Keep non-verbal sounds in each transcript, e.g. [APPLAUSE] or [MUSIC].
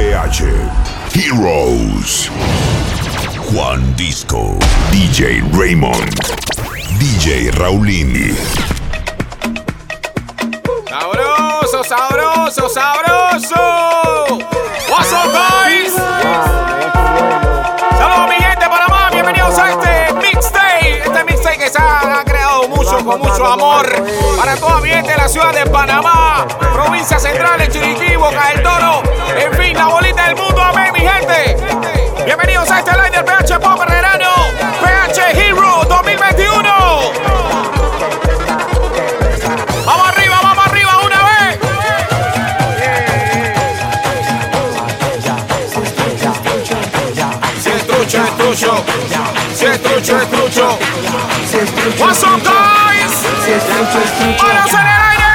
PH. Heroes. Juan Disco. DJ Raymond. DJ Raulini. Sabroso, sabroso, sabroso. What's up, guys? Con mucho amor para toda mi gente de la ciudad de Panamá, provincia central, en Chiriquí, Boca del Toro. En fin, la bolita del mundo. Amén, mi gente. Bienvenidos a este live del PH Pop Herrerano. PH Hero 2021. Vamos arriba, vamos arriba una vez. Si es trucho, es trucho. Si es trucho, es trucho. What's up, guys? Manos en el aire.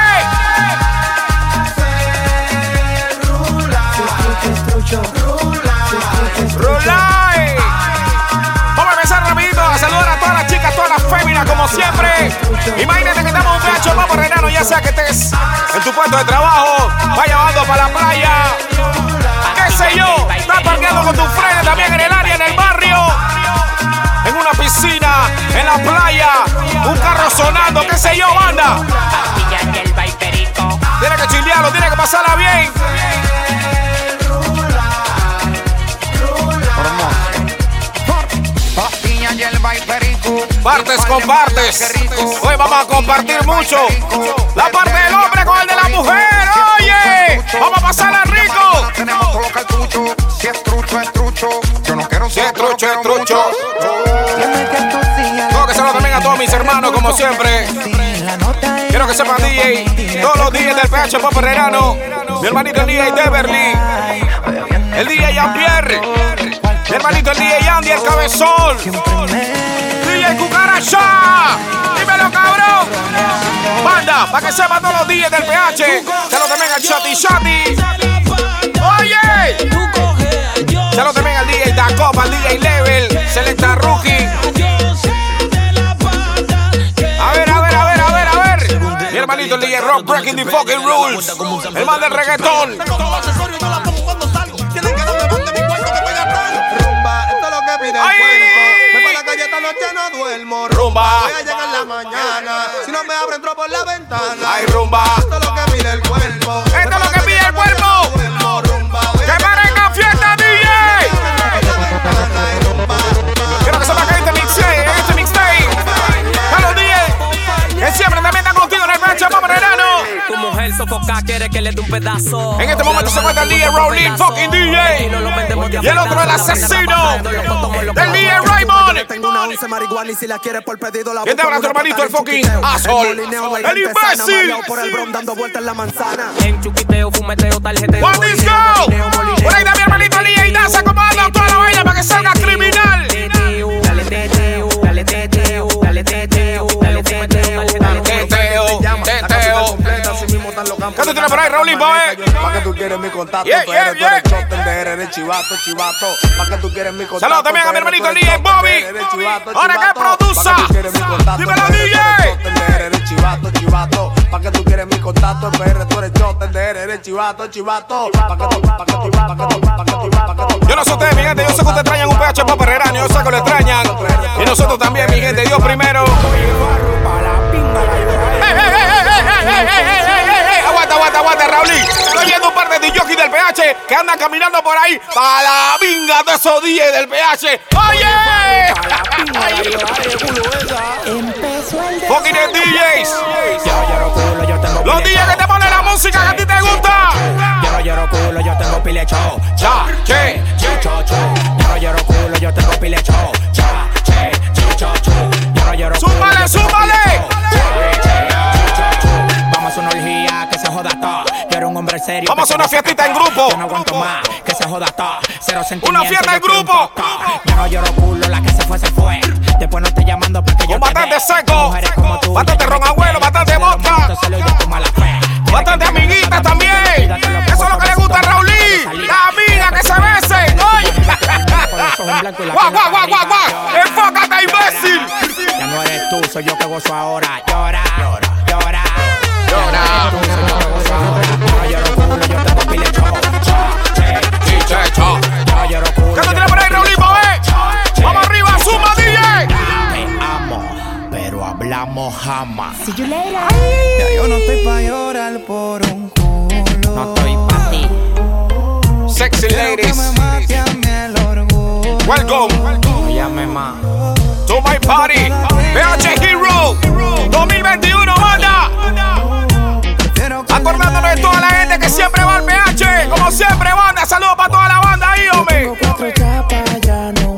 Rulay. Vamos a empezar rapidito a saludar a todas las chicas, todas las féminas, como siempre. Imagínate que estamos un pecho, vamos renano, ya sea que estés en tu puesto de trabajo, vaya bajando para la playa, qué sé yo, estás parqueando con tu frente también en el área, en el barrio, en una piscina, en la playa, un carro sonando, qué sé yo, banda. Tiene que chilearlo, tiene que pasarla bien. Partes con partes. Hoy vamos a compartir mucho. La parte del hombre con el de la mujer. Oye, vamos a pasarla rico. Tenemos. Si es trucho, es trucho. Yo no quiero Si es trucho, es trucho. Siempre. Quiero que sepan, DJ, todos los DJs del PH Pop Herrerano. Mi hermanito el DJ Deverly. El DJ Jean-Pierre. Mi hermanito el DJ Andy, el cabezón. DJ Cucaracha. Dímelo, cabrón. Banda, para que sepan todos los DJs del PH. Saludos también al Chati Chati. Oye. Saludos también al DJ Dacopa, al DJ Level, hermanito el DJ Rock Breaking the Fucking Rules. El man del reggaetón. Rumba, esto es lo que pide el ¡Ay! cuerpo. Me fue a la calle esta noche, no duermo. Rumba. Voy a llegar en la mañana. Si no me abro, entro por la ventana. Ay, rumba. Esto es lo que pide el cuerpo. Esto es lo que pide el cuerpo. Sofoca quiere que le dé un pedazo. En este momento se encuentra el DJ Rowling, fucking DJ. Y el otro el asesino, el DJ Raymond. Tengo una once marihuana y si la quieres por pedido la Y este busco abrazo, hermanito, el fucking asshole. El El imbécil. por el brom dando vueltas en la manzana. En chuquiteo, fumeteo, tarjeteo. Juan Disco. Por ahí también, hermanito DJ, danza como anda toda la vaina para que salga criminal. Cántatela por ahí, Raulín, pa' ¿Para qué tú quieres mi contacto? Yeah, tú eres, yeah, tú eres choten, eres chivato, chivato. ¿Para qué tú quieres mi contacto? Saludos también a mi hermanito DJ Bobby. Ahora que produza. Dímelo, DJ. Eres chivato, chivato. ¿Para qué tú quieres mi contacto? PR, tú eres choten, de eres chivato, chivato. ¿Para qué tú, para qué tú, para qué tú, para qué tú, para qué tú? Yo no sé ustedes, mi gente. Yo sé que ustedes extrañan un PH para Perrerano. Yo sé que lo extrañan. Y nosotros también, mi gente. Dios primero. Hey, hey, hey, hey, hey, hey, hey. Aguanta, aguanta, aguanta, Raulín. Estoy viendo un par de DJs del PH que andan caminando por ahí para la vinga de esos DJs del PH. ¡Oye! Fucking DJs. Los DJs que te ponen la música que a ti te gusta. Yo no lloro culo, yo tengo pilecho. Cha, che, Chicho, chu. Yo no lloro culo, yo tengo pilecho. Cha, serio. Vamos a una fiestita en grupo. Yo no aguanto más que se joda todo. Cero sentimientos. fiesta en un grupo. Yo no lloro culo, la que se fue, se fue. Después no estoy llamando porque yo te bastante seco. Bastante ron abuelo, bastante vodka. Bastante amiguitas también. Eso es lo que le gusta a Raulín. La amiga que se besen. [LAUGHS] Guau, guau, guau, guau, guau. Enfócate, imbécil. Ya no eres tú, soy yo que gozo ahora. Llora, llora, llora. Mojama. See you later. Ya yo no estoy pa' llorar por un culo. No estoy pa' ti. Sexy ladies. Que me. Welcome. Welcome. Llame más. To my party. PH Hero. 2021. Acordándonos de toda la gente que siempre va al PH. Como siempre, banda. Saludos para toda la banda ahí, hombre. Cuatro chapas, ya no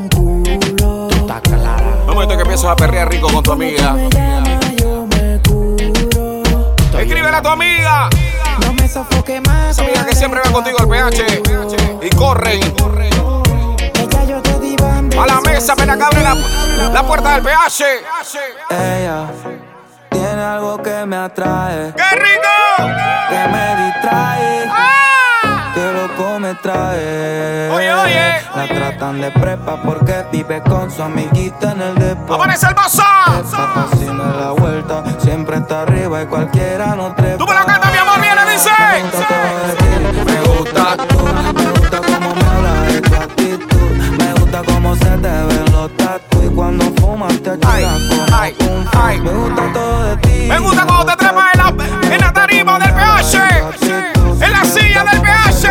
momento que empiezas a perrear rico con tu amiga. Me llama, yo me curo. Escríbele a tu amiga. No me sofoque más. Esa amiga que siempre va contigo al PH. Y corren Ella yo te di banda. a la mesa apenas que abre la, la puerta del PH. Ella tiene algo que me atrae, ¡Qué rico! que me distrae, ¡Ah! que loco me trae. Oye, oye. La tratan de prepa porque vive con su amiguita en el depo. ¡Aparece el si me da vuelta, siempre está arriba y cualquiera no trepa. ¡Tú me lo cantas, mi amor! ¡Viene, dice! Me gusta tú, cómo se te ven los tatu y cuando fumas te Ay, achinas ay. Me gusta todo de ti. Me gusta cuando te trepas en la, en la tarima del PH, en la silla del PH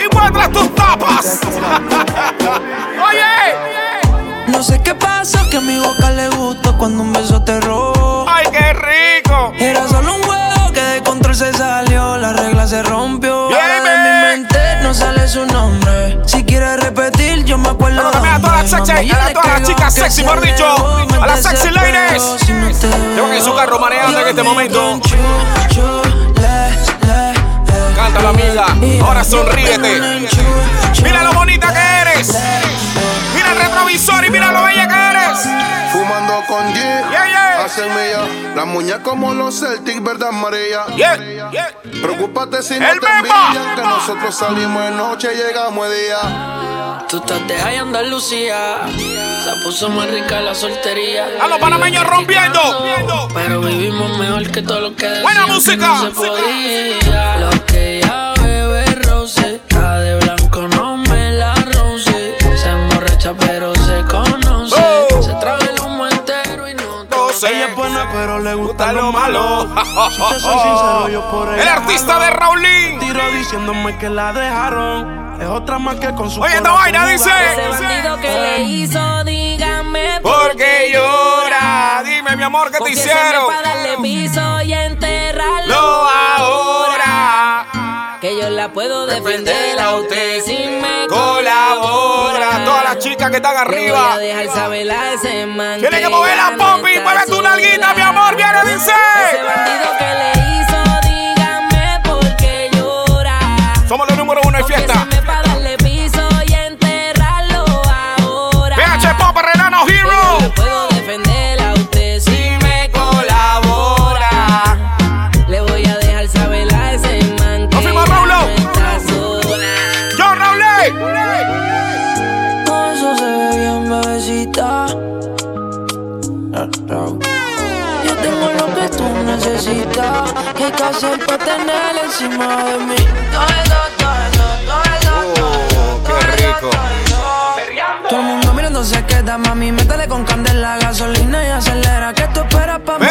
y muestras tus tapas. [LAUGHS] Oye, No sé qué pasó, que a mi boca le gustó cuando un beso te robó. ay, qué rico. Era solo un juego que de control se salió, la regla se rompió. Ahora de bien. mi mente no sale su nombre. Si quieres repetir, yo me acuerdo. Pero también a todas las sexy- a todas las chicas que sexy, se mejor dicho, a las sexy ladies. Llevan en su carro mareando en este momento. eh. Cántalo, amiga. Ahora sonríete. Mira lo bonita que eres. Mira el retrovisor y mira lo bella que eres. Fumando con 10, Yeah, yeah. hacen mía. La muñeca como los Celtics, ¿verdad, María? Yeah, yeah. Preocúpate si no El te que nosotros salimos de noche y llegamos de día. Tú estás de high Andalucía. La puso más rica la soltería. A los panameños rompiendo. Pero vivimos mejor que todo lo que decían Buena que música. no se podía. Lo que ella bebe rose, la de pero le gusta Gusta lo lo malo. malo. [LAUGHS] Si te soy sincero, yo por ella El artista de. Raulín. Tiro diciéndome que la dejaron. Es otra más que con su Oye, esta vaina dice. bandido que le hizo, dígame ¿Por qué llora? Dime, mi amor, ¿qué te hicieron? Para darle piso y enterrarlo Lo ahora. Que yo la puedo defender a usted si me Colabora. Todas las chicas que están voy arriba. a dejar saber a ese man Tienen que mover la está Mueve tu nalguita, mi amor. Viene, dice. Ese bandido que le hizo, dígame por qué llora. Somos los número uno en fiesta. Necesitas. ¿Qué hay que tener encima de mí? Todo eso, todo eso, todo eso, todo eso, Oh, qué rico. Todo el mundo mirando se queda, mami. Métele con candela, gasolina y acelera. ¿Qué tú esperas pa' mí?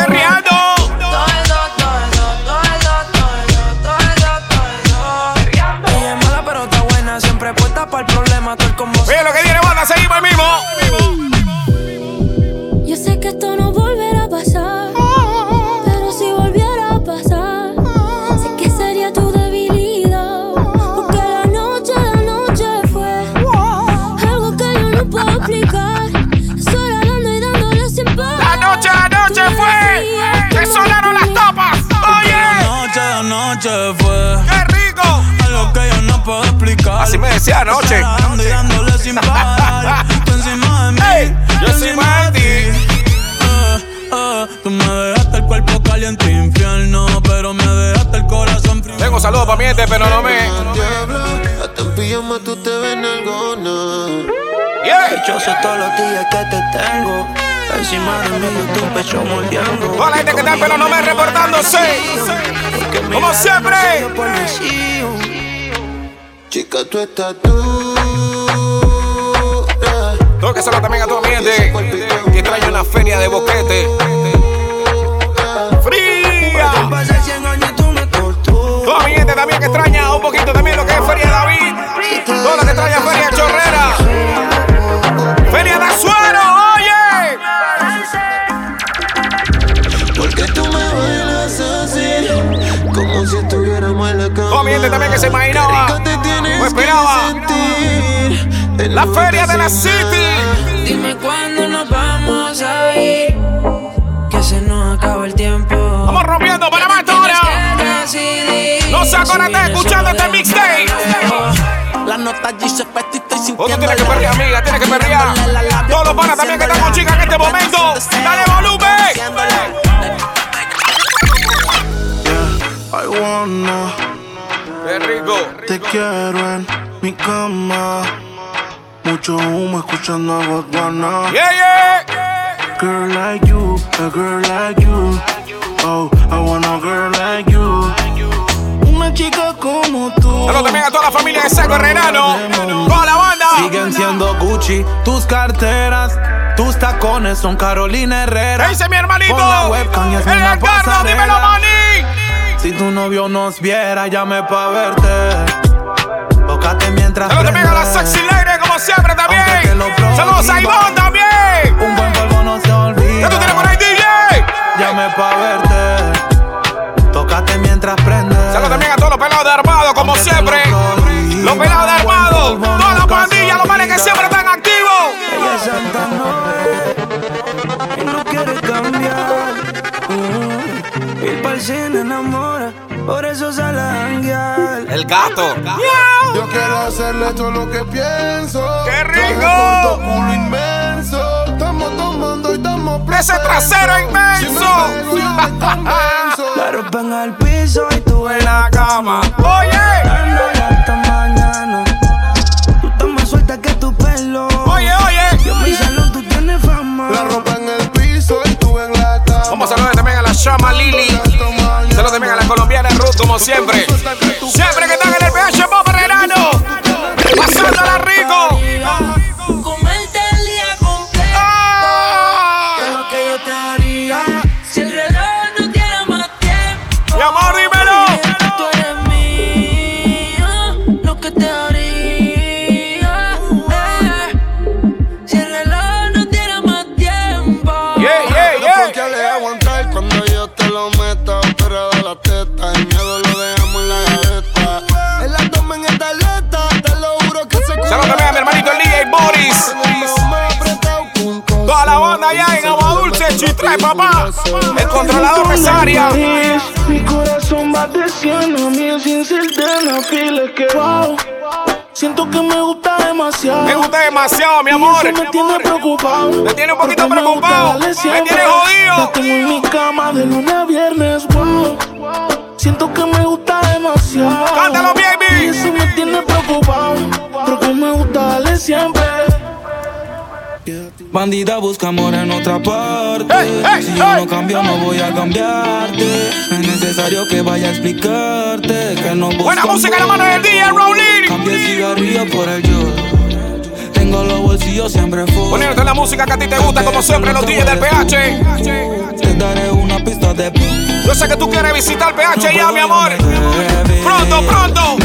Así me decía anoche. Y dándole sin parar. Tú encima de mí. Ey, yo yo encima de ti. Eh, eh, tú me dejaste el cuerpo caliente infierno, pero me dejaste el corazón frío. Tengo saludos para mi gente, pero no me. Hasta en pijama tú te ves nalgona. Yeah. Dichoso todos los días que te tengo. Encima de mí, yo tu pecho moldeando. Toda la gente que está en pero no me reportándose. Como siempre. Chica, tú estás dura. Eh. Tóquesela también a tu ambiente. Que extraño una feria de boquete. Fría. Tu ambiente también que extraña un poquito también lo que es Feria David. Todo lo que extraña Feria Chorrera. Feria de Azuero, oye. Porque tú me bailas así? Como si estuviéramos en la cama. Tu ambiente también que se imaginaba. Qué rico te tienes o esperaba, sentir. En la Feria de la se City. Dime cuándo nos vamos a ir. Que se nos acaba el tiempo. Vamos rompiendo Panamá esta Tienes hora. que decidir. No se vienes escuchando este mixtape. La nota dice estoy sintiendo. O tú tienes que perrear, amiga, tienes que perrear. Todos los panas también que están con chicas en este momento. Dale volumen. I wanna. Te quiero en mi cama. Mucho humo escuchando a Botswana. Yeah, yeah. Girl like you, a girl like you. Oh, I want a girl like you. Una chica como tú. Saludos también a toda la familia de Seco Herrerano. Toda la banda. Siguen siendo Gucci tus carteras. Tus tacones son Carolina ¿Qué Herrera. dice mi hermanito? Pon la webcam y El Edgardo, dímelo, maní. Si tu novio nos viera, llame pa' verte. Tócate mientras Saludos también a la sexy lady, como siempre Aunque también. lo. Saludos a Ivonne también. Un buen polvo no se olvida. ¿Qué tú tienes por ahí, DJ? Llame pa' verte. Tócate mientras prende. Saludos también a todos los pelados de armado, como siempre. Los pelados de armado. Toda la pandilla, los manes que siempre están activos. Ella es Santa Noel y no quiere cambiar. Mm, Ir pa'l cine enamora, por eso sale a. El gato. Yo quiero hacerle todo lo que pienso. ¡Qué rico! Culo inmenso. Estamos tomando y estamos Ese trasero inmenso. La ropa en el piso y tú en la cama. Oye. Dándola hasta mañana. Tú estás más suelta que tu pelo. Oye, Yo en mi oye. salón tú tienes fama. La ropa en el piso y tú en la cama. Vamos a saludar también a la Shama Lili. También a la colombiana Ruth, como siempre. Siempre que están en el PH Pop Herrerano. Pasándola rico. Chitre, papá. El controlador Mesaria. Mi corazón va de 100 a mil sin ser la pile que wow. Siento que me gusta demasiado. Me gusta demasiado, mi amor. Eso me tiene preocupado. Me tiene un poquito me preocupado. Me tiene jodido. La tengo en mi cama de lunes a viernes, wow. Siento que me gusta demasiado. Cántalo, baby. Y eso me tiene preocupado. Porque me gusta darle siempre. Bandida busca amor en otra parte. Hey, hey, si yo hey. no cambio, no voy a cambiarte. No es necesario que vaya a explicarte que no busco Buena música en la mano del DJ Rowling. Cambia el cigarrillo por el yo. Tengo los bolsillos siempre full. Poniéndote la música que a ti te gusta, como siempre, los DJs del PH. Te daré una pista de Yo sé que tú quieres visitar el PH ya, mi amor. Pronto, pronto.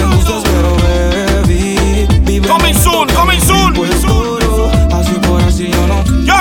Baby. Vive Coming soon, coming soon. Yo no. Yo.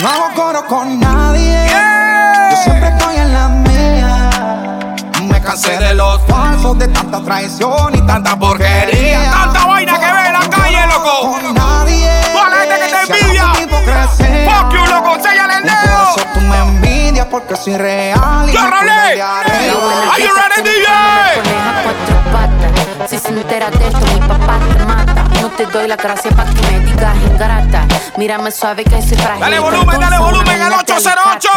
No hago coro con nadie. Yo Yeah. siempre estoy en la mía. Me cansé de los falsos, de tanta traición y tanta porquería. Tanta vaina que ve en la calle, loco. Con nadie. Toda la gente que te envidia. Fuck you, loco. Séllale el dedo. eso tú me envidias porque soy real. y pelearé. Are you ready, DJ? a cuatro patas. Si se entera de esto, mi papá te mata. No te doy la gracia para que me digas ingrata. Mírame suave que soy frágil. Dale volumen, dale volumen al 808.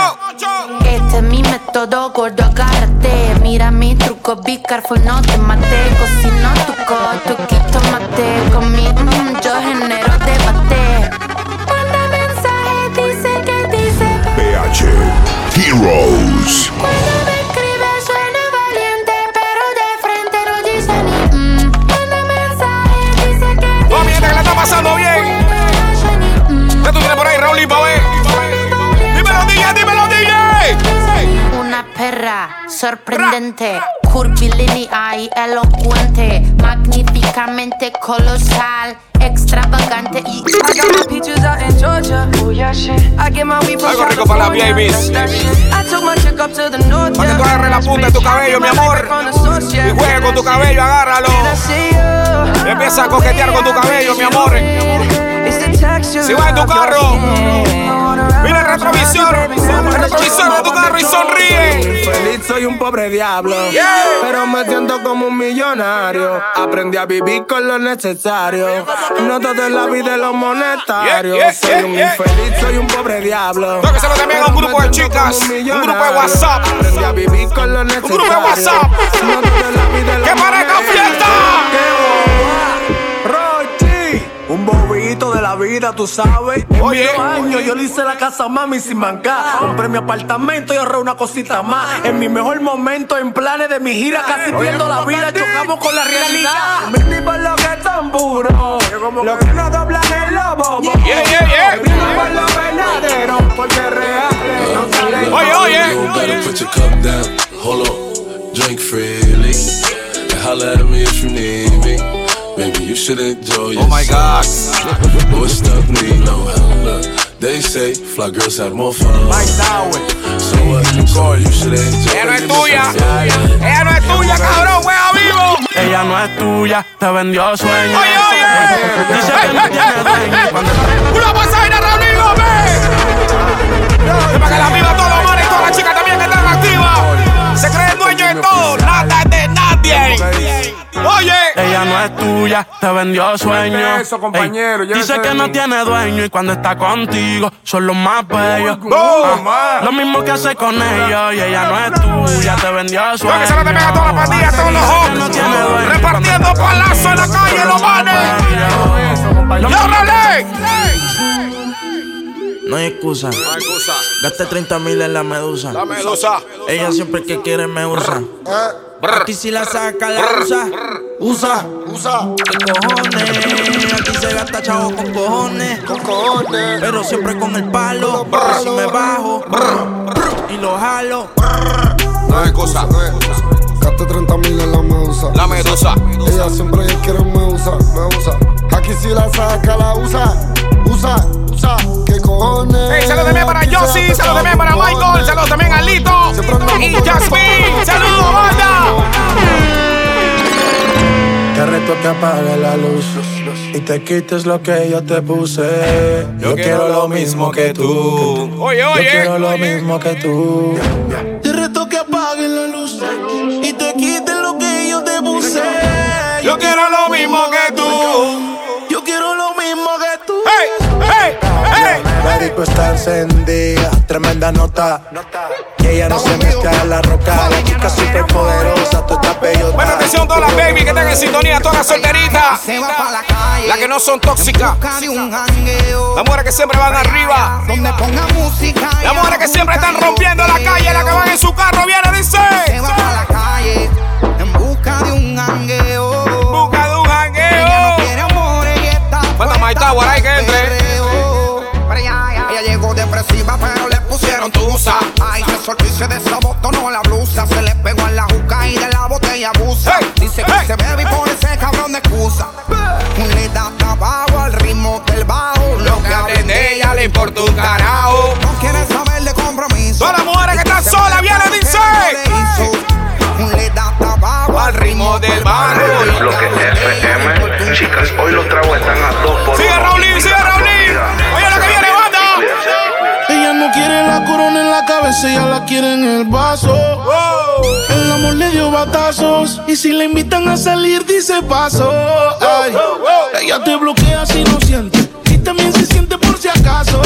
Este es mi método, gordo, agárrate. Mira mi truco, be careful, no te mate. Cocino tu coto, quito mate. Con mi mm, yo genero debate. Manda mensaje, dice que dice. PH Heroes. Cuando me escribe suena valiente, pero de frente no dice ni mm. Manda mensaje, dice que mi gente que la está pasando bien. ¿Qué tú tienes por ahí, Raúl, pa' ver? Dímelo, DJ, dímelo, DJ. Una perra sorprendente. curvilínea y elocuente, magníficamente colosal, extravagante y. I got my peaches out in Georgia. Oh yeah, shit. I get my weed from Algo rico para las California. babies. That shit. I took my chick up to the north. Para que tú agarres la punta de tu cabello, mi amor. Y juegue con tu cabello, agárralo. Y empieza a coquetear con tu cabello, mi amor. Si vas en tu carro, el retrovisor, el retrovisor de tu carro y sonríe. Feliz soy un pobre diablo, pero me siento como un millonario. Aprendí a vivir con lo necesario. No todo en la vida es lo monetario. Yeah, yeah, soy un infeliz, soy un pobre diablo. Tengo que hacerlo también a un grupo de chicas, un grupo de. WhatsApp. Aprendí a vivir con lo necesario. grupo de WhatsApp. No todo la vida lo ¡Que parezca fiesta! Bobito de la vida, tú sabes. En Oye. años yo le hice la casa a mami sin mancar. Compré mi apartamento y ahorré una cosita más. En mi mejor momento, en planes de mi gira, casi pierdo la vida. Chocamos con la realidad. Brindis por lo que es tan puro. Lo que no doblan el lobo. Yeah, yeah, yeah. Brindis por lo verdadero, porque reales no salen. Oye, oye. You gotta put your cup down. Hold on, drink freely. And holla at me if you need me. Baby, you should enjoy yourself. Oh my God. Boy, stuff need no help. Look, they say fly girls have more fun. Mike Tower. So what? So you should enjoy Ella no es tuya. Ella no es tuya, cabrón, wea vivo. Ella no es tuya, te vendió sueño. Oye, oye. Dice que no tiene dueño Una pasadita, Raúl Gómez. Para que la viva todos los manes y todas las chicas también que están activas. Se cree el dueño de todo, Oye. Ella no es tuya, te vendió sueño. eso, compañero, Ey, llévese dice que no tiene dueño y cuando está contigo son los más bellos. Oh, Ah, lo mismo que hace con ellos y ella no es tuya, te vendió sueño. Creo que se lo también a toda la pandilla, todos los No y Repartiendo palazos en la calle, los manes. Lo ¡Yo, mismo- Rolé! No hay excusa. Gasté 30 mil en la medusa. La medusa. Ella siempre que quiere me usa. Aquí si la saca, la usa. Usa. Usa. ¿Qué cojones? Aquí se gasta chavo con cojones. Con cojones. Pero siempre con el palo. Si me bajo. Y lo jalo. No es cosa. Gasté 30 mil en la medusa. La medusa. Ella siempre quiere me usa, me usa. Aquí si la saca, la usa. Usa, usa. ¿Qué cojones? Hey, saludos también para gasta saludos también para Michael, saludos también a Lito y Jasmine. Saludos, banda. Te reto que apagues la luz y te quites lo que yo te puse. Yo, quiero lo mismo que tú. Oye, Yo oye. quiero lo mismo que tú. Te reto que apagues la luz. Y te quites lo que yo te puse. Yo quiero lo mismo que tú. La disco está encendida, tremenda nota. Y ella no se mezcla en la roca. La chica super poderosa, tú estás bellota. Buena atención todas las baby que están en sintonía, todas las solteritas. Se va pa' la calle. Las que no son tóxicas. Las mujeres que siempre van arriba. Las mujeres que siempre están rompiendo la calle, las que van en su carro, viene, dice. Se va pa' la calle. En busca de un jangueo. Busca de un jangueo. Falta Tower ahí que entre. Pero le pusieron tusa. Ay, resolvió y se desabotonó la blusa. Se le pegó en la juca y de la botella abusa. Dice que se bebe y pone ese cabrón de excusa. Le da tabaco al ritmo del bajo. Lo que hablen de ella le importa un carajo. No quiere saber de compromiso. Todas las mujeres que están solas, viene, dice. Le da tabaco Al ritmo del barro. Bloque FM, chicas, hoy los tragos están a dos por Sigue uno. Raulín, sigue ella la quiere en el vaso. El amor le dio batazos y si la invitan a salir dice paso. Ay, ella te bloquea si no siente y también se siente por si acaso.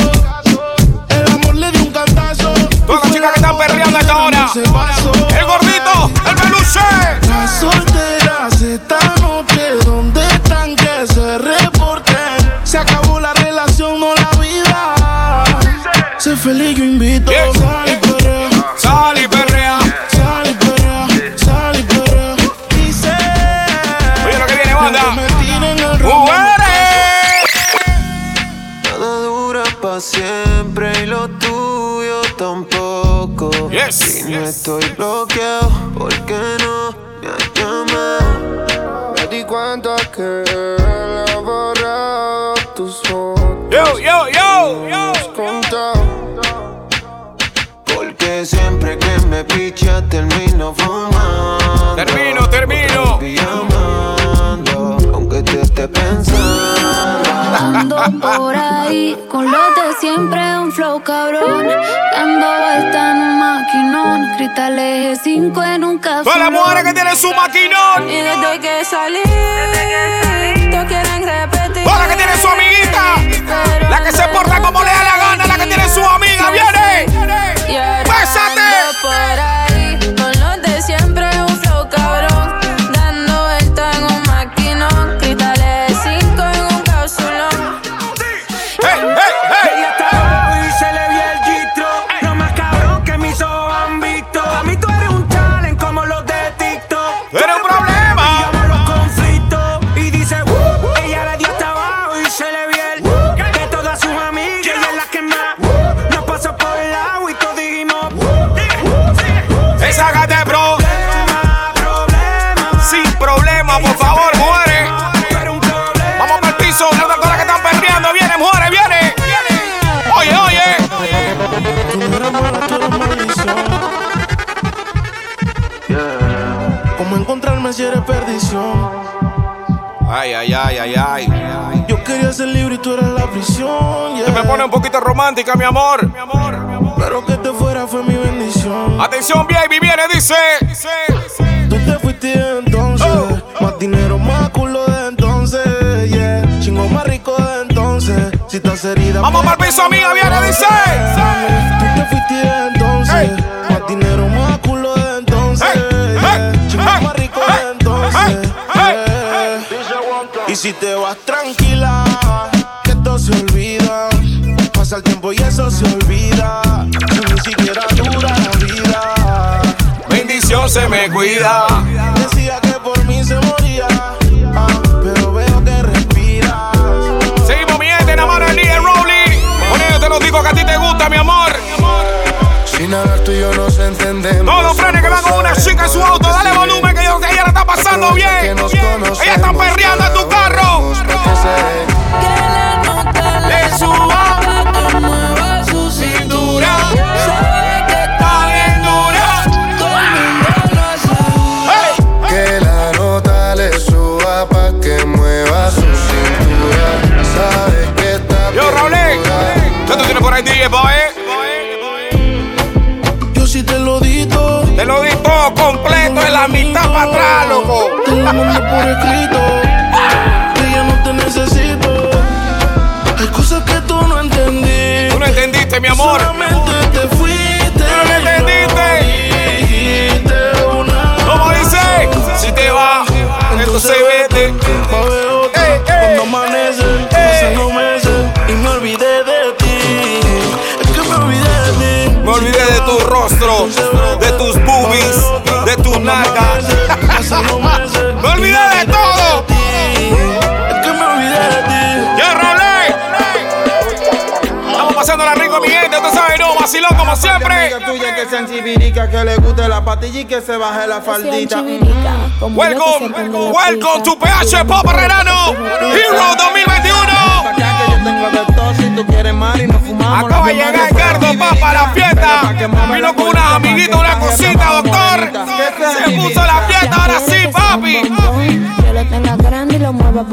sorry Ay. Yo quería ser libre y tú eras la prisión. yeah. Me pone un poquito romántica, mi amor. Pero que te fuera fue mi bendición. Atención, baby, viene, dice. Tú te fuiste entonces. Más dinero, más culo de entonces. Yeah. Chingo más rico de entonces. Si estás herida. Vamos para el piso, amiga, viene, dice. Tú te fuiste entonces. Y si te vas tranquila, que esto se olvida. Pasa el tiempo y eso se olvida. Y ni siquiera dura la vida. Bendición se me cuida. Decía que por mí se moría, ah, pero veo que respiras. Seguimos, mi gente, en la mano del DJ Rowley. Con ello te lo digo que a ti te gusta, mi amor. Sin hablar tú y yo nos entendemos. Todos los frenes que van con una chica en su auto, dale volumen pasando bien. Ella está perreando en tu carro. Le suba que mueva su cintura. Que bien dura. Que la nota le suba pa' que mueva su cintura. Sabes que está Yo, Raúl. ¿Qué tú tienes por ahí, DJ, boy? Mandé por escrito. Que ya no te necesito. Hay cosas que tú no entendí. Tú no entendiste, mi amor. Solamente te fuiste. Tú no entendiste. Dijiste una. ¿Cómo dice? Si te va, entonces vete. Otra. Cuando amanece, pasan los meses y me olvidé de ti. Es que me olvidé de ti. Me olvidé de tu rostro, Rico, mi gente. Usted sabe, no, vacilón como siempre. tuya que sean chivirica, que le guste la patilla y que se baje la faldita. Welcome, welcome to PH Pop Herrerano Hero 2021. Tengo de todo, si tú quieres mar y nos fumamos Acaba de la llegar Edgardo Papa a la fiesta. Vino con unas amiguitas, una cosita, doctor. Se puso la fiesta, ahora sí, papi. Yo lo tenga grande y lo mueva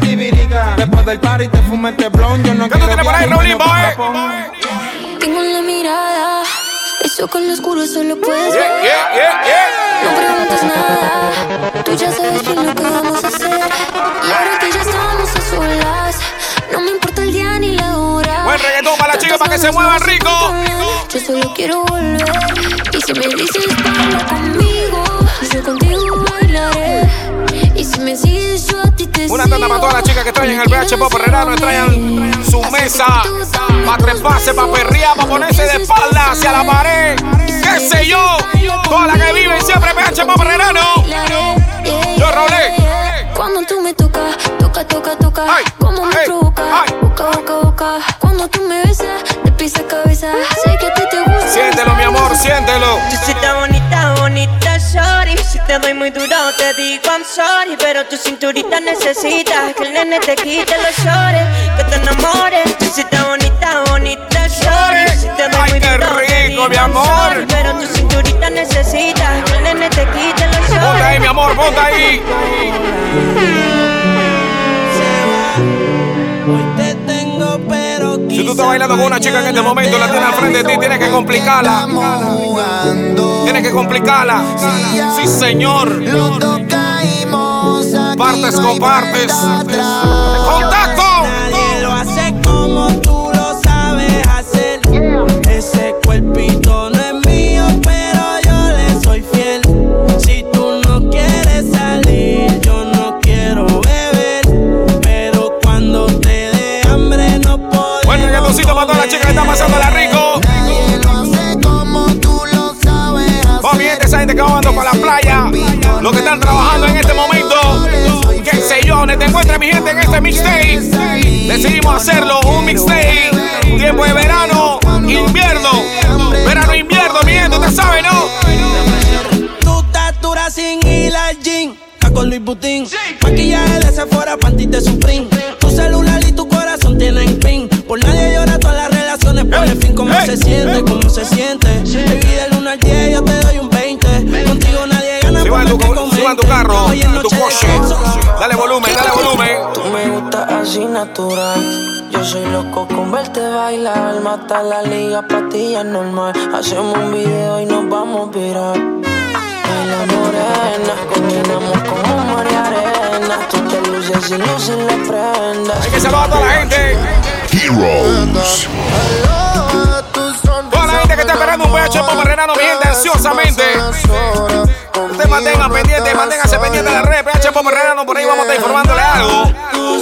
chivirica, después del party te fume este blon, yo no ¿Qué tú quiero tienes por ahí, no boy? Tengo en la mirada, eso con lo oscuro solo puedes ver. Yeah, yeah, yeah, yeah. No preguntes nada, tú ya sabes bien lo que vamos a hacer. Y ahora que ya estamos a solas, no me importa el día ni la hora. Buen reggaetón para la chica para que se muevan rico. Yo solo quiero volver. Y si me dices baila conmigo, yo contigo bailaré. Y si me sigues, yo a ti te Una tanda para todas las chicas que traen el PH Pop Herrerano, traigan su mesa para treparse, para perrear, para ponerse de espalda hacia la pared. ¿Qué sé yo? Todas las que viven siempre PH Pop Herrerano. Yo, Raulé. Cuando tú me tocas, toca, toca, toca. Como me provoca, boca, boca, boca. Cuando tú me besas, de pies a cabeza. Sé que a ti te gusta. Siéntelo, mi amor, siéntelo. Tú sí estás bonita, bonita, shorty. Si te doy muy duro, te digo I'm sorry, pero tu cinturita necesita que el nene te quite los shorts, que te enamores. Si estás bonita, bonita shorts. Si te doy Ay, muy qué duro, te rico, digo mi I'm amor. sorry, pero tu cinturita necesita que el nene te quite. Ponte ahí, mi amor, ponte ahí. Si tú estás bailando con una chica en este momento, la tienes al frente de ti, tienes que complicarla. Tienes que complicarla. Sí, señor. Partes con partes. ¡Contacto! Que pasándola rico. Vamos, mi gente, esa gente que va andando para la playa. Los que están trabajando en este momento. Qué sé yo, donde te encuentres, mi gente, en este mixtape. Decidimos hacerlo, un mixtape. Tiempo de verano, invierno. Verano, invierno, mi gente, usted sabe, ¿no? Tu estatura sin gym. Está con Luis Butín. Maquillaje de Sephora, panty de Supreme. Tu celular y tu corazón tienen pin. Por nadie llora relaciones. Ponle fin cómo se siente, cómo se siente. Te pide el 1 al 10, yo te doy un 20. Contigo nadie gana. Tu, por más que suba en tu carro, en tu coche. Dale volumen, dale volumen. Tú me gustas así natural. Yo soy loco con verte bailar. Mata la liga, patilla normal. Hacemos un video y nos vamos a virar. Baila morena, combinamos como mar y arena. Tú te luces y luces la prenda. Hay que saludar a toda la gente. Heroes. Que está esperando un Pop Renano, gente, ansiosamente. Ustedes mantengan pendiente, manténganse pendiente de la red PH Pop Renano, por ahí vamos a estar informándole algo.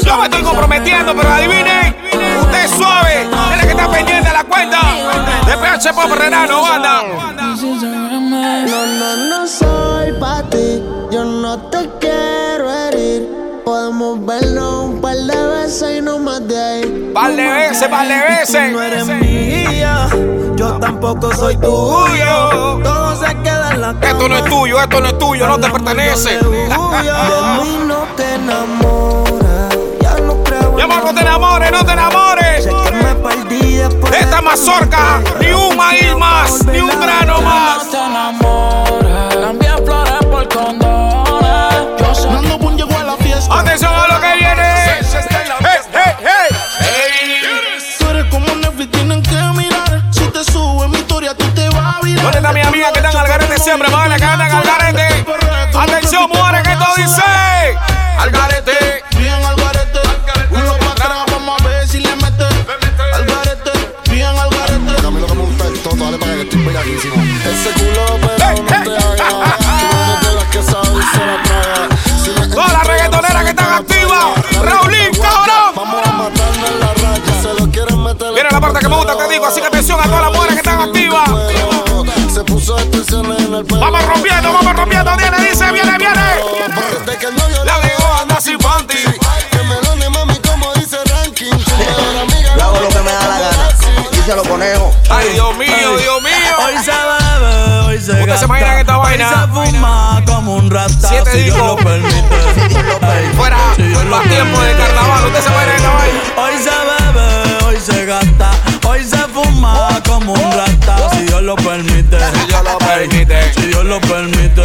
Yo me estoy comprometiendo, pero adivinen, usted es suave, tiene que estar pendiente de la cuenta de PH Pop Renano, banda. No, no, no soy pa' ti. Yo no te quiero herir. Podemos vernos veces y no más de ahí. Par de veces, par de veces. Tú no eres mía, yo tampoco soy tuyo. Todo se queda en la cama. Esto no es tuyo, esto no es tuyo, no te pertenece. [LAUGHS] De mí no te enamoras. Ya no creo Mi amor, no te enamores, no te enamores. Sé que me perdí después De esta mazorca, ni un maíz más, ni un grano más. te enamores. Cambia flores por condones. Yo sé Nando Boom llegó a la fiesta. Atención a lo que viene. Hey, hey. Tú eres como Netflix, tienen que mirar. Si te sube mi historia, tú te vas a virar. ¿Dónde está mi amiga que están al garete siempre? Vale, que andan al garete. Atención, mujeres, que esto dice. Al garete. Se imaginan esta vaina. se fuma como un rata. Siete si lo permite. Fuera lo los tiempos de carnaval. Usted se imaginan esta vaina. Hoy se bebe, hoy se gasta, hoy se fuma como un rata, si Dios lo permite. Si Dios lo permite. Si Dios lo permite.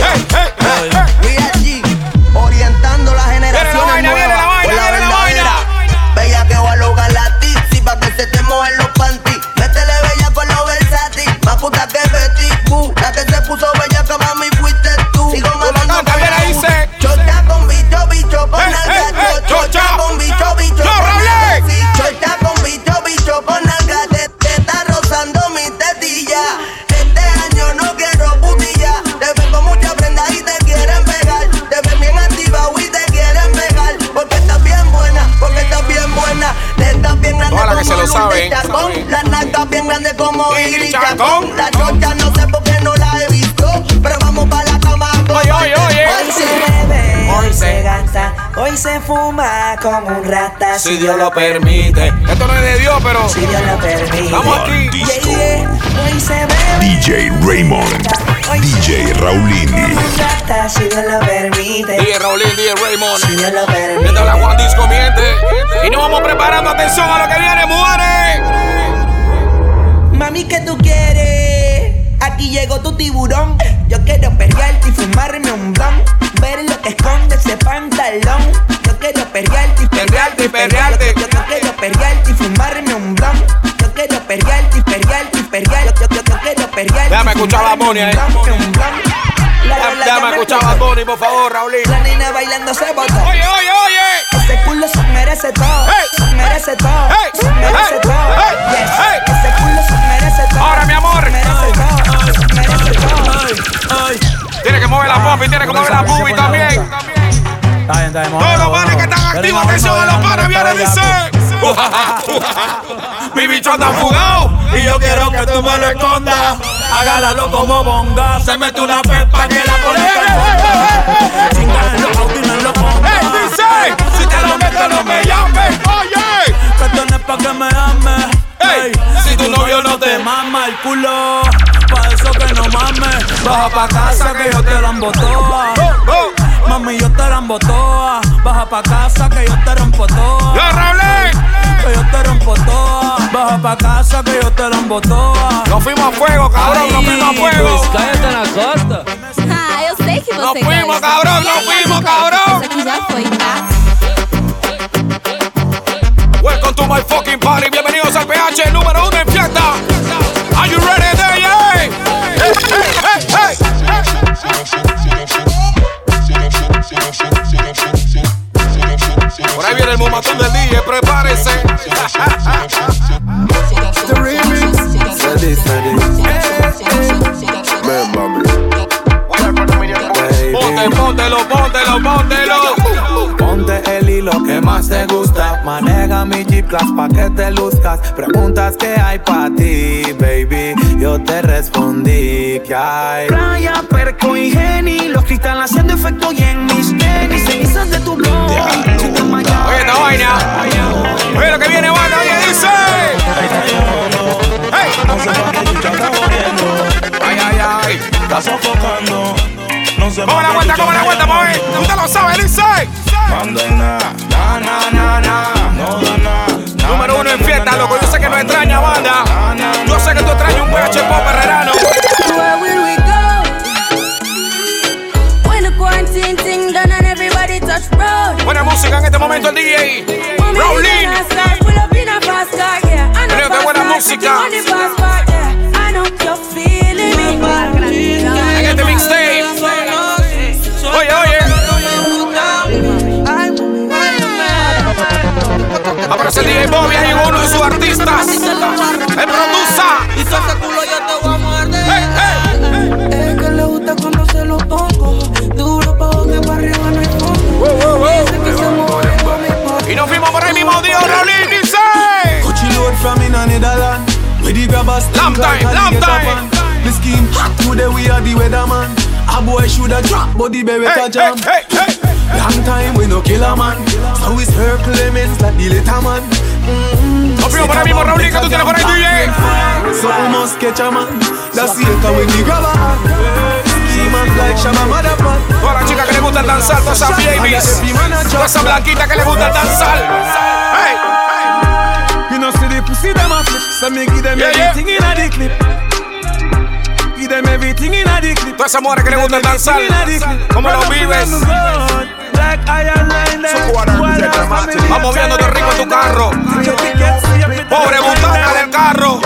Como un rata Si Dios lo permite. Esto no es de Dios, pero. Si Dios lo permite. Estamos aquí. Yeah, yeah. Hoy se bebe DJ Raymond, DJ Raulini. como un rata si Dios lo permite. DJ Raulín, DJ Raymond. Si Dios lo permite. Mientras la Juan Disco miente. Y nos vamos preparando. Atención a lo que viene, mujeres. Mami, ¿qué tú quieres? Aquí llegó tu tiburón. Yo quiero perrearte y fumarme un blon. Ver lo que esconde ese pantalón. Yo quiero perrearte y Perrearte y perrearte. Yo, yo quiero perrearte y fumarme un blon. Yo quiero perrearte y perrearte y perrearte. Yo, yo, yo quiero perrearte. Déjame escuchar a fumarme Bonnie un. La, la, la, Déjame la, escuchar la, a Bonnie, por favor, Raulín. La nena bailando se botó. Oye, oye, oye. Ese culo se merece todo. Hey. Se merece todo. Hey. Se merece todo. Hey. Yes. Hey. Ese culo se merece todo. Ahora, mi amor. Se merece todo. Se merece todo. Tiene que mover la pompa y tiene que mover la boobie también. Está bien, está bien. Todos activos, atención a los panes, viene, dice. [LAUGHS] Mi bicho anda fugado Y yo quiero que tú me lo escondas. Agárralo como bonga. Se mete una pepa que la policía Chinga en los autos y no en los ¡Ey, dice! Si te lo meto, no me llames. Oye. Que tú no es pa' que me ames. Ey, si tu novio no te mama el culo, pa' eso que no mames. Baja pa' casa que yo te la embotoa. Mami, yo te la embotoa. Baja pa' casa que yo te rompo toa. ¡Ya, Raulín! Que yo te rompo toa. Baja pa' casa que yo te la embotoa. Nos fuimos a fuego, cabrón, nos fuimos a fuego. cállate en la costa. Ah, eu sei que você Nos fuimos, cabrón, nos fuimos, cabrón. Isso aqui já foi, tá? Welcome to my fucking party. Bienvenidos al PH número uno en fiesta. Por ahí viene el momatón del DJ, prepárese. The remix. Steady, steady. Man, Ponte, póntelo, póntelo, póntelo. Ponte el hilo que más te gusta. Maneja mi Jeep Class pa' que te luzcas. Preguntas que hay pa' ti, baby. Yo te respondí que hay. Playa, perco y geni, los cristales haciendo efecto y en mis tenis, cenizas de tu blog. Mañana. Oye, esta vaina. Oye, lo que viene, banda, oye, dice. Hey. Ay, ay, ay. Está sofocando. No se Cómo la vuelta, cómo la vuelta, mami. Usted lo sabe, dice. Manda na, na, na, na, na. No da na. Número uno en fiesta, loco. Yo sé que no extraña, banda. Yo sé que tú extrañas un PH pop herrerano. Where will we go? When the quarantine thing done and everybody touch road. Buena música en este momento, el DJ. Raulín. Creo que buena música. Aparece el DJ Bobby ahí, uno de sus artistas. El produza. Y si ese culo yo te voy a morder. Hey, hey. Es que le gusta cuando se lo pongo. Duro pa' que pa' arriba no hay fondo. Dice que se mueve con mi pa- Y nos fuimos por mismo, Dios, Raulín, dice. Coachy load from in a Netherland. Where the grabbers Lamb think like time, lamb alligator time. pan. The scheme hot today we are the weatherman. A boy shoulda drop, but the baby Hey, jam. hey, hey, hey. Long time we no kill a man. So it's her Clemens like the little man. Mm-hmm. Nos fuimos mismo, Raulín, que tú tienes por ahí, DJ. So we must catch a man. That's it, the grabber hand. Scheme and like Shabba Motherfucker. Todas las chicas que le gusta danzar, todas esas babies. Todas esas blanquitas que le gusta danzar. Hey. You know see the pussy them a flip So me give them Yeah, yeah. everything in a the clip Give them everything in a the clip Todas esas mujeres que le gusta danzar. Como los vives. Black iron line Vamos viéndote rico en tu carro. Pobre butaca del carro.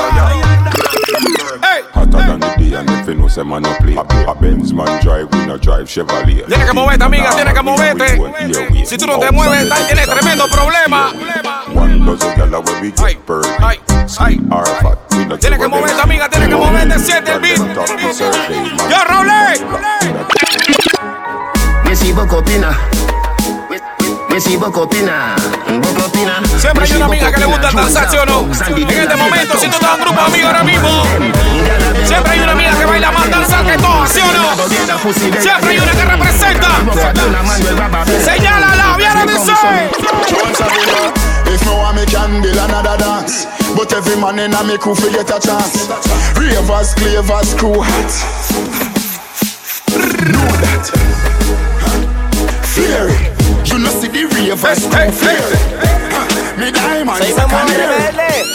Say man no play A Benz man drive, we no drive Chevrolet Tienes que moverte, amiga, tienes que moverte. Si tú no te mueves, tienes tremendo problema. One dozen gyal where we get bird or fat, we no Tienes que moverte, amiga, tienes que moverte. Siente el beat. Yo, Raulín. Si vos opina, vos opina. Siempre hay una amiga que le gusta danzar, ¿sí o no? En este momento, si tú estás en grupo de amigos ahora mismo, siempre hay una amiga que baila más danzar que todas, ¿sí o no? Siempre hay una que representa. Señálala, viene dice. If no one me can build another dance. But every man in a me crew fi get a chance. Ravers, clavers, crew Know that Fear You know see the ravers crew fear it Me diamonds I can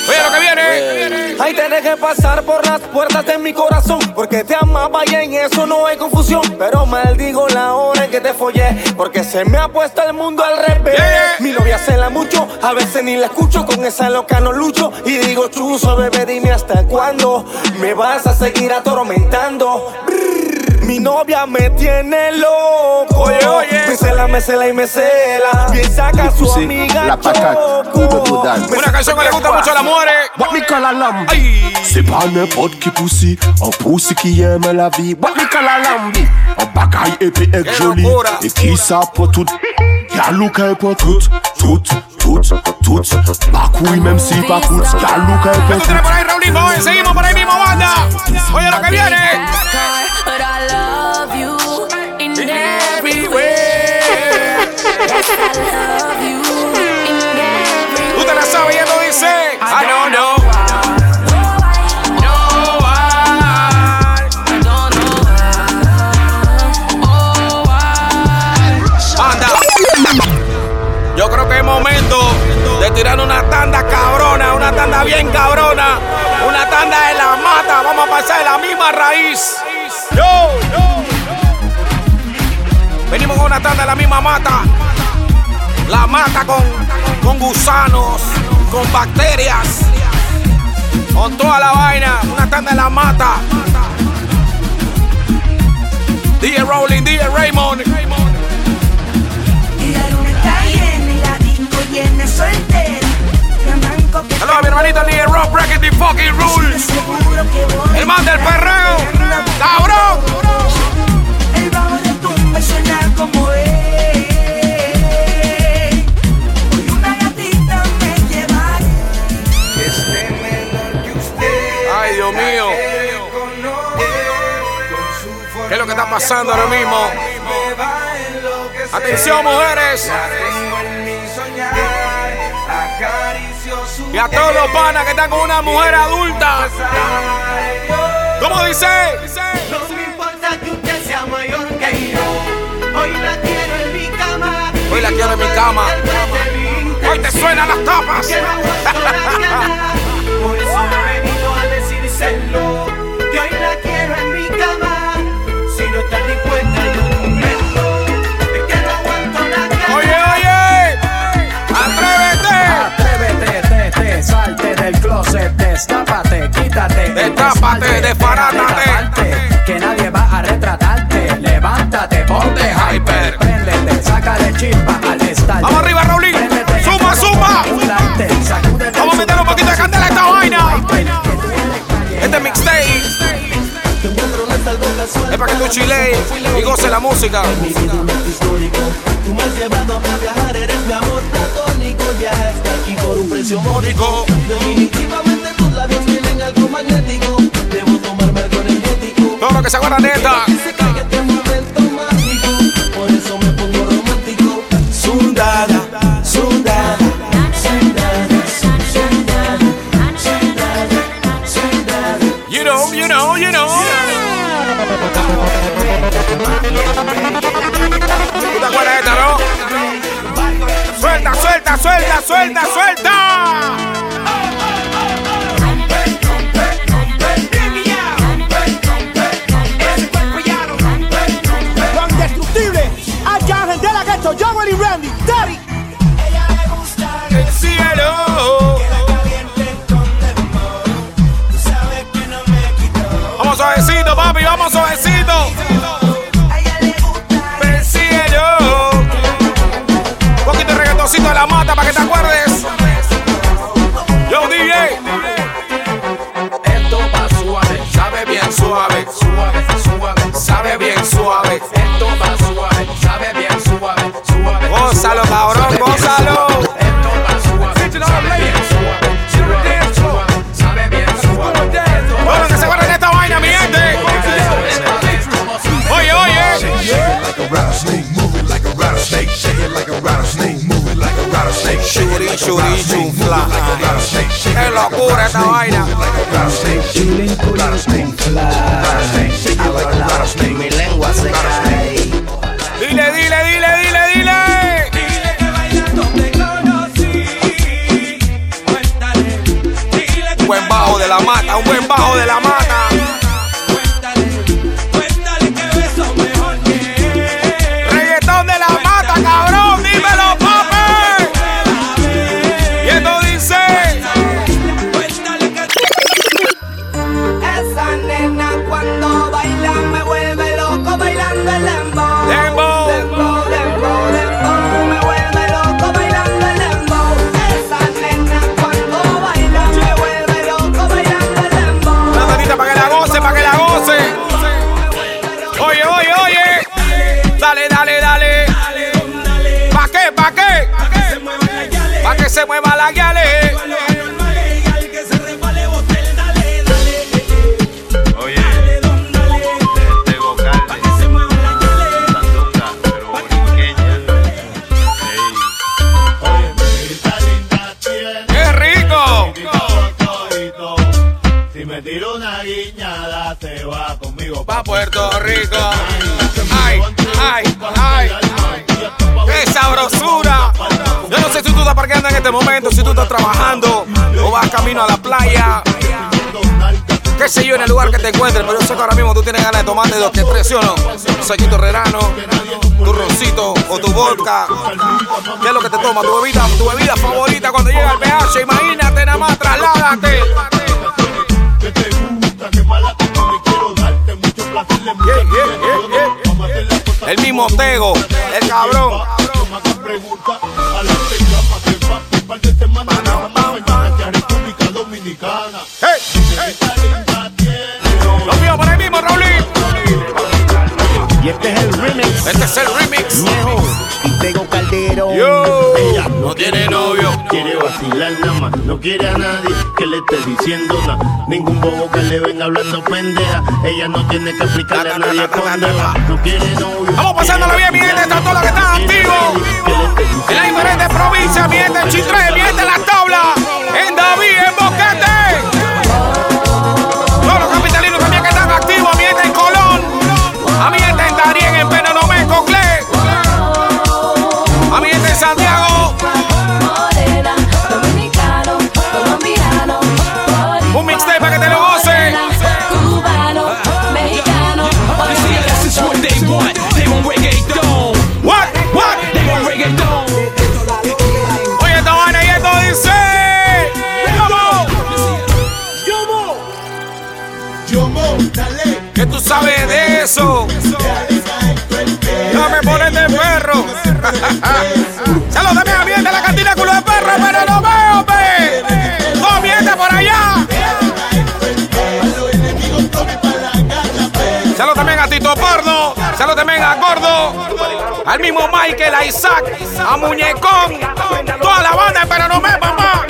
Oye lo que viene. Ahí tenés que pasar por las puertas de mi corazón Porque te amaba y en eso no hay confusión. Pero maldigo la hora en que te follé Porque se me ha puesto el mundo al revés. Mi novia se la mucho, a veces ni la escucho Con esa loca no lucho. Y digo chuzo, bebé, dime hasta cuándo Me vas a seguir atormentando Brrr, Mi novia me tiene loco Oye, oye. Me cela, me cela y me cela Bien saca a su amiga La Choco. Una canción que le gusta mucho a las mujeres. What me call a lamb? C'est pas n'importe qui poussi, un poussi qui aime la vie. What me call a lambi? Un bagaille épais et joli. Et qui ça pour tout? Y'a Luca pour tout, tout, tout, tout. Pas couille même si pas coûte. Y'a Luca ¿Qué pour? Hoy seguimos por ahí mismo, banda. Oye lo que viene. I te la sabes y él lo dice. No, no. Banda. Yo creo que es momento de tirar una tanda cabrona, una tanda bien cabrona, una tanda de la mata. Vamos a pasar de la misma raíz. Yo, Venimos con una tanda de la misma mata. La mata con, con gusanos, con bacterias, con toda la vaina. Una tanda de la mata. DJ Rowling, DJ Raymond. Y la luna está llena y la disco llena soltera. Hello, mi hermanito DJ Rock, breaking the fucking rules. El man del perreo. Cabrón. El bajo de tumba suena como está pasando ahora mismo? Atención, mujeres. Y a todos los panas que están con una mujer adulta. ¿Cómo dice? No me importa que usted sea mayor que yo. Hoy la quiero en mi cama. Hoy la quiero en mi cama. Hoy te suenan las tapas. [LAUGHS] déjate taparte, Que nadie va a retratarte. Levántate, ponte hyper. Préndete, sácale chispa al estalde. Vamos arriba, Raulín. Suma, suma. Vamos a meter un poquito de candela a esta vaina. Este mixtape es para que tú chilees y goces la música. Tú me has llevado a viajar, eres mi amor platónico. Ya está aquí por un precio módico. Definitivamente tus labios tienen algo magnético. Lo que se aguarda neta. You know, you know, you know. ¿Tú te acuerdas de esta, no? Suelta, suelta, suelta, suelta, suelta. Gente de la gueto, Joel y Randy, Daddy. Shuri, shuri, chufla. Qué locura esta vaina. Mi lengua se cae. Dile, dile, dile, dile, dile. Un buen bajo de la mata, un buen bajo de la mata. Guiñada, te va conmigo Pa' Puerto Rico. Ay, ay, ay. ¡Qué sabrosura! Este momento, si tú estás trabajando o vas camino a la playa. Qué sé yo en el lugar que te encuentres, pero yo sé que ahora mismo tú tienes ganas de tomarte dos que tres, ¿sí o no? Un saquito herrerano, tu roncito o tu vodka. ¿Qué es lo que te toma? Tu bebida, tu bebida favorita cuando llega el PH. Imagínate nada más, trasládate. El mismo Tego, el cabrón. Este es el remix. Ñejo y Tego Caldero. Yo. Ella No tiene novio. Quiere vacilar nada más. No quiere a nadie que le esté diciendo nada. Ningún bobo que le venga hablando pendeja. Ella no tiene que explicarle a nadie va. No quiere novio. Vamos pasándola bien, mi gente. Están todos los que están activos. En las diferentes provincias, mi gente en Chitré, mi gente en la tabla. En David, en Boquete. Todos los capitalinos también que están activos, mi gente en Colón. A mi Santiago. Morena, dominicano, colombiano, Un mixtape para que te lo goce. cubano, mexicano, This is what they want. They want reggaeton. What? What? They want reggaeton. Oye, esta vaina y esto dice. ¿Cómo? ¿Qué tú sabes de eso? No me pones de perro. [LAUGHS] Al mismo Michael, a Isaac, a Muñecón. Toda la banda, pero no me, papá.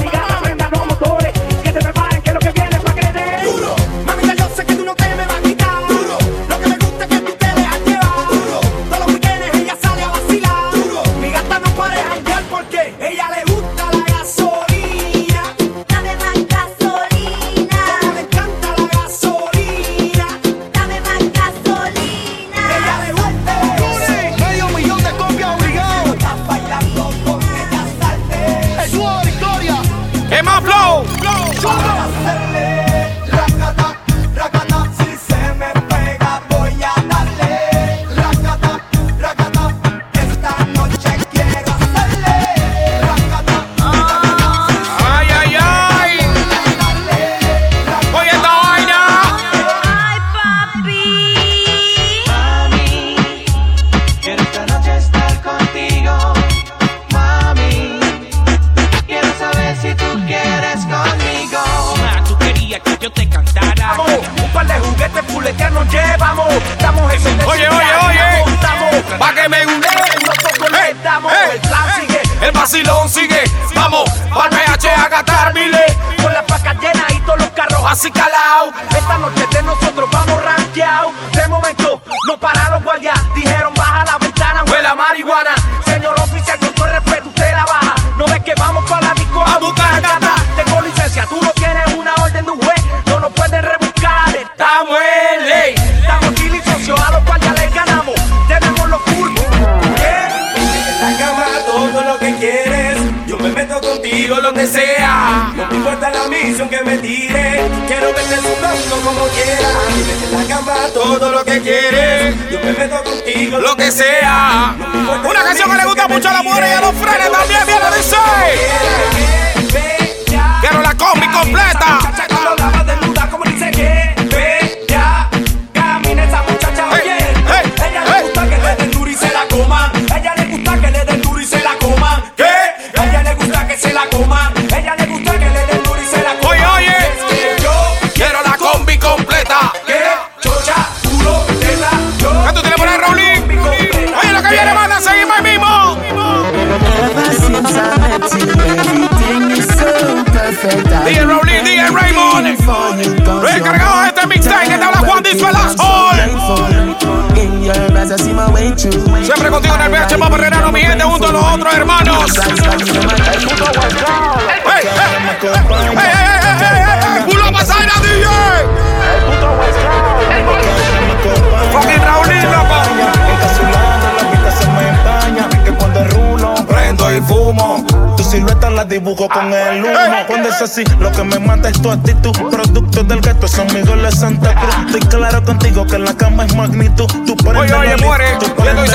Dibujo con el humo. Cuando es así, lo que me mata es tu actitud. Producto del gato, son mi gol de Santa Cruz. Estoy claro contigo que la cama es magnitud. Tú prendes Oye, oye, muere. tú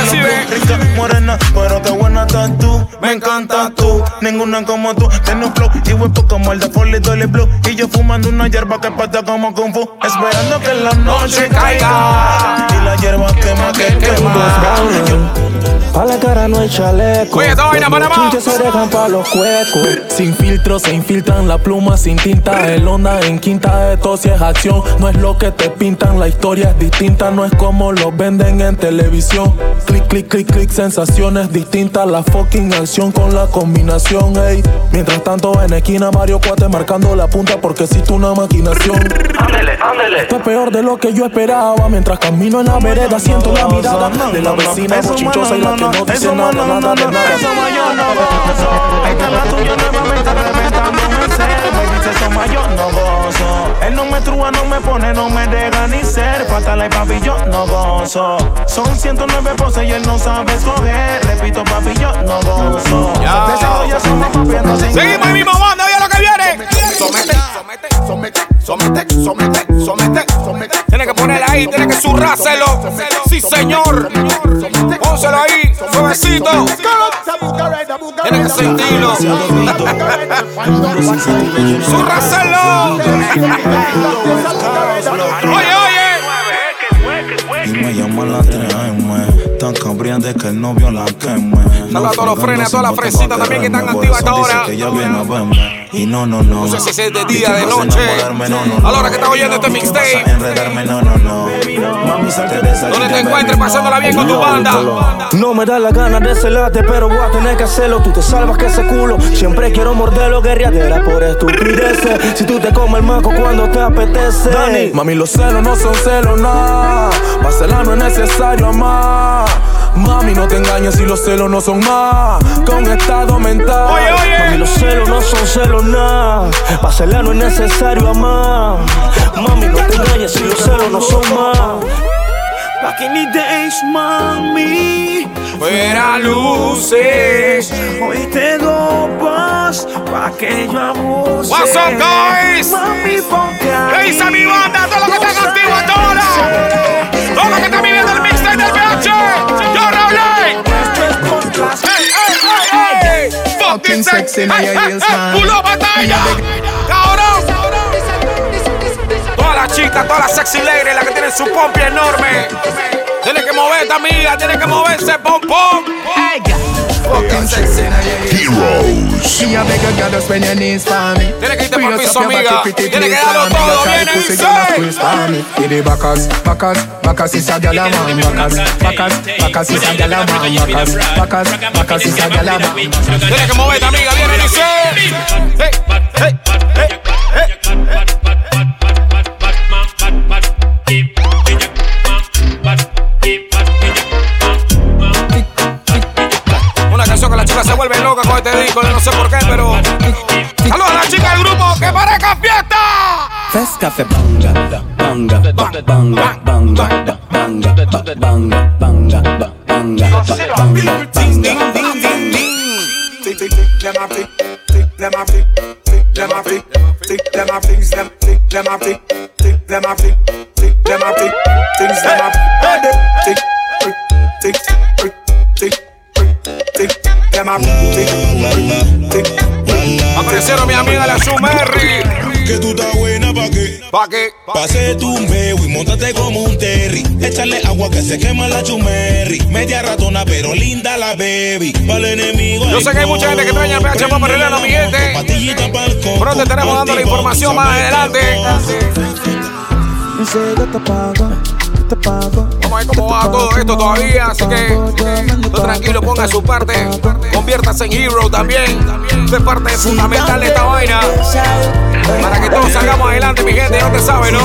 así, ve. Rica, morena, pero qué buena estás tú. Me encanta tú, ninguna como tú. Tiene un flow y huepo como el de Foley Dolly Blue. Y yo fumando una hierba que pata como Kung Fu. Esperando que la noche caiga. Y la hierba quema que quema. Pa' la cara no hay chaleco. Oye, esta vaina, Panamá. se dejan pa' los cuecos. Sin filtro se infiltran la pluma sin tinta. El onda en quinta de tos y es acción. No es lo que te pintan, la historia es distinta. No es como lo venden en televisión. Clic, clic, clic, clic, sensaciones distintas. La fucking acción con la combinación, ey. Mientras tanto en esquina Mario Cuate marcando la punta porque existe una maquinación. Esto es peor de lo que yo esperaba. Mientras camino en la vereda siento la mirada de la vecina bochinchosa y la que no dice nada, nada de nada. Eso más yo no gozo. Esta la tuya nuevamente reventándome en cero. Me dice eso más yo no gozo. Él no me trúa, no me pone, no me deja ni ser. Fatala y papi, yo no gozo. Son 109 poses y él no sabe escoger. Repito, papi, yo no gozo. Ya. Desarrolla somos papi, entonces- Seguimos ahí mismo, banda, oye lo que viene. Somete, somete, somete, somete, somete, somete. Tiene que ponerla ahí, tiene que zurrárselo. Sí, señor. Pónselo ahí, suavecito. Tiene que sentirlo. Zurráselo. Oye, oye. Y me llaman las 3 AM, tan cambriante que el novio la queme. Saluda a todos los frenes, a todas las fresitas también que están activas a esta hora. Que ella viene a verme. Y no, no, no. No sé si es de día, de noche. A la hora que estás oyendo este mixtape. Enredarme, no, no, no. Mami, salte de esa Donde te encuentres pasándola bien con tu no. banda. No me da la gana de celarte, pero voy a tener que hacerlo. Tú te salvas que ese culo. Siempre quiero morderlo, guerriadera por estupideces. Si tú te comes el maco cuando te apetece. Dani, mami, los celos no son celos, nada. Para celar no es necesario amar. Mami, no te engañes si los celos no son más que un estado mental. Oye, oye. Mami, los celos no son celos, nada. Para celar no es necesario amar. Mami, no te engañes si los celos no son más. Back in the days, mami. Fuera luces. Hoy te dopas pa' que yo abuse. What's up, guys? Mami, ponte ¿Qué dice mi banda? Todo lo que está contigo ahora. Todo lo que está viviendo el mixtape del PH. Yo, Raúl. ¡Ey, ey, ey, ey! Fucking sexy, ey, ey. ¡Pulo batalla! ¡Cabrón! Todas las chicas, todas las sexy ladies, las que tienen su pompi enorme. Tiene que moverte, amiga, tiene que moverse, pom pom. Fucking sexy, now. Heroes. Me a beg a girl to spend your knees for me. Tiene que irte Free pa'l us up your body, pretty please for me. You try viene, pussy, girl, a squeeze for me. Give the backers, backers, backers is a gyal a man. Backers, backers, backers is a gyal a man. Backers, backers, backers is a gyal a man. Tiene que moverte, amiga, viene, dice. Hey, hey, hey, hey. Una que la chica se vuelve loca con este disco, no sé por qué, pero. Saludos a la chica del grupo, que parezca fiesta. Fes café banga, banga, ba, banga, banga, banga, ba, banga, banga, ba, banga, ba, banga, banga, Aparecieron mi amiga la Sumerri. Que tú estás buena pa' qué? ¿Pa' qué? Pase tu meo y montate como un terry. Échale agua que se quema la chumerri. Media ratona, pero linda la baby. Para el enemigo. Yo sé que hay mucha gente que extraña el PH Papa Releno, mi gente. Pronto te estaremos dando la información más adelante. Vamos a ver cómo va todo esto todavía, así que tú tranquilo, ponga su parte, conviértase en hero también. Es parte fundamental de esta vaina. Para que todos salgamos adelante, mi gente, no te sabe, ¿no?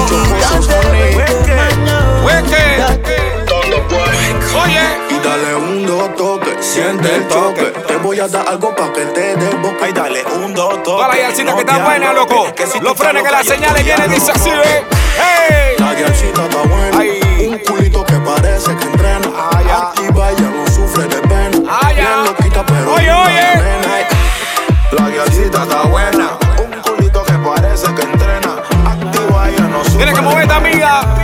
Oye. Y dale un dos toque, siente el toque. Te voy a dar algo pa' que te dé boca. Y dale un dos toque. Toda la yalcita que está buena, loco. Los frenes que las señales vienen, dice así, ¿ve? ¡Hey! La está buena. Un culito que parece que entrena. Activa, ella no sufre de pena. Bien loquita, pero Oye, oye. La guialcita está buena. Un culito que parece que entrena. Activa, ella no sufre Tiene que mover esta amiga.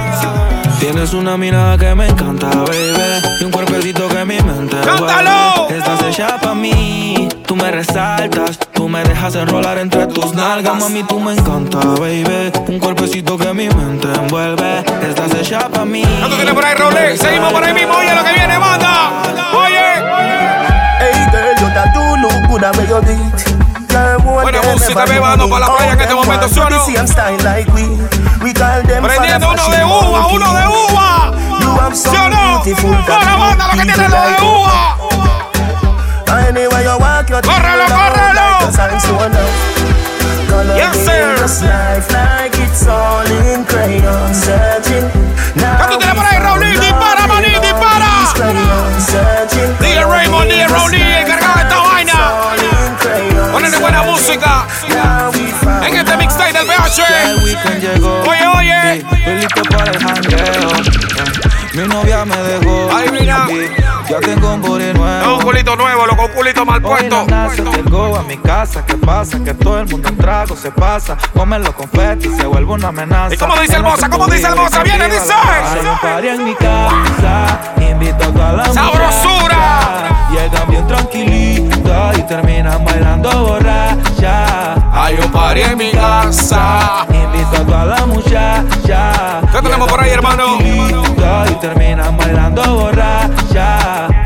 Tienes una mirada que me encanta, baby. Y un cuerpecito que mi mente ¡Cántalo! envuelve. Estás hecha pa' mí. Tú me resaltas. Tú me dejas enrolar entre tus nalgas. Mami, tú me encanta, baby. Un cuerpecito que mi mente envuelve. Estás hecha pa' mí. ¿Cuánto tiene por ahí, Rolex? Seguimos por ahí mismo. Oye, lo que viene, manda. Oye. Hey girl, you that do look good Buena música, bebando para la playa en este momento, ¿sí o no? Prendiendo uno de uva, uno de uva. ¿Sí o no? Para banda lo que tiene lo de uva. Córrelo, córrelo. Mixtape del PH. Oye, oye. Estoy listo para el jangueo. Mi novia me dejó. Ay, mira. Ya tengo un booty nuevo. Un culito nuevo, loco, un culito mal puesto. Llegó a mi casa, ¿qué pasa? Que todo el mundo en trago se pasa. Comen los confetis, se vuelve una amenaza. ¿Y cómo dice el moza? ¿Cómo dice el moza? Viene, dice. Hay en mi casa, invito a toda la ¡Sabrosura! Llegan bien tranquilitas y terminan bailando borracha. Hay un party en mi casa. Invito a toda la muchacha. ¿Qué tenemos por ahí, hermano? Y terminan bailando borracha.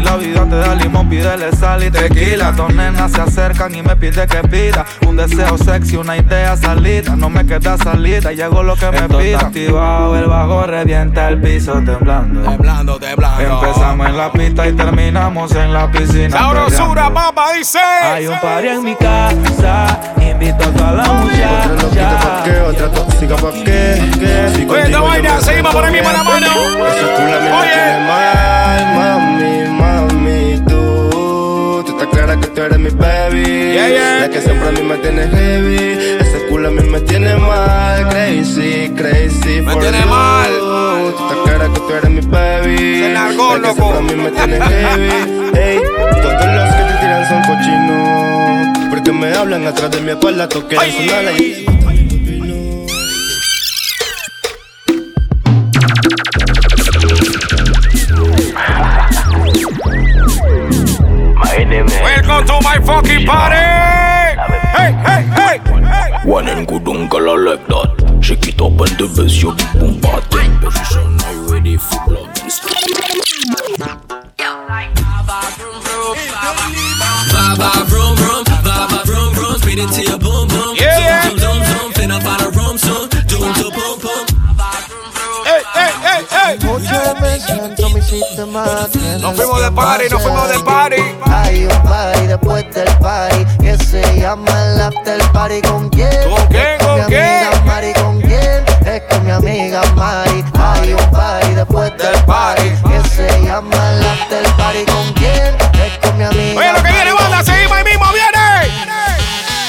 Si la vida te da limón, pídele sal y tequila. Dos nenas se acercan y me pide que pida un deseo sexy, una idea salida. No me queda salida, llego lo que me pida. activado, el bajo revienta el piso temblando. Temblando, temblando. Empezamos en la pista y terminamos en la piscina. Sabrosura, papá, dice. Hay un party en mi casa, invito a toda la muchacha. ¿Qué otra tóxica pa' qué? ¿Qué? Si Oye, esta contigo vaina, yo me seguimos por ahí mismo la mano. Tiene mal, mami, clara que tú eres mi baby. Yeah, yeah. La que siempre a mí me tiene heavy. Ese culo a mí me tiene mal, crazy, crazy. Me for tiene you. mal. Tú estás clara que tú eres mi baby. Se largó, La que loco. siempre a mí me tiene heavy. Ey, todos los que te tiran son cochinos. Porque me hablan atrás de mi espalda, toque sonar la Welcome to my fucking party. Hey, hey, hey. One and good uncle I like that. Shake it up and the bass you big boom party. Position are you ready for love and Baba vroom vroom, baba vroom vroom, speed into your boom boom. Yeah. Zoom zoom zoom, finna find a room soon. Doom to boom boom. Hey, hey, hey, hey. Nos fuimos de party, nos fuimos de party. Hay un party después del party que se llama el after party. ¿Con quién? ¿Con quién? ¿Con mi quién? amiga Mari. ¿Con quién? Es con mi amiga Mari. Hay un party después del party que se llama el after party. ¿Con quién? Es con mi amiga Oye, lo que viene, banda, seguimos ahí mismo, viene.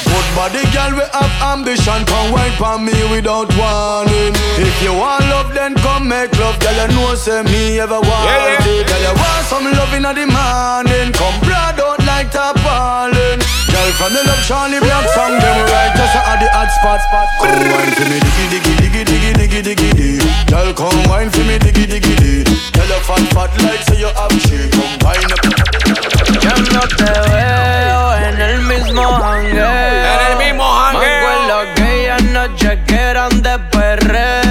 Good body, girl, girl we have ambition, come wine for me without warning. If you want love, then come make love, girl. You know say me ever want Yeah, yeah. it. Girl, you want some love in the morning. Come blood out like tarpaulin. Girl from the love Charlie Black song, them right just at the hot spot. Come wine for me, diggy diggy diggy diggy diggy diggy diggy. Girl, come wine for me, diggy diggy diggy. Girl, you fat fat like say you have shit. Come wine up. Yo no te veo en el mismo jangueo. En el mismo jangueo. Me acuerdo aquellas noches que eran de perreo.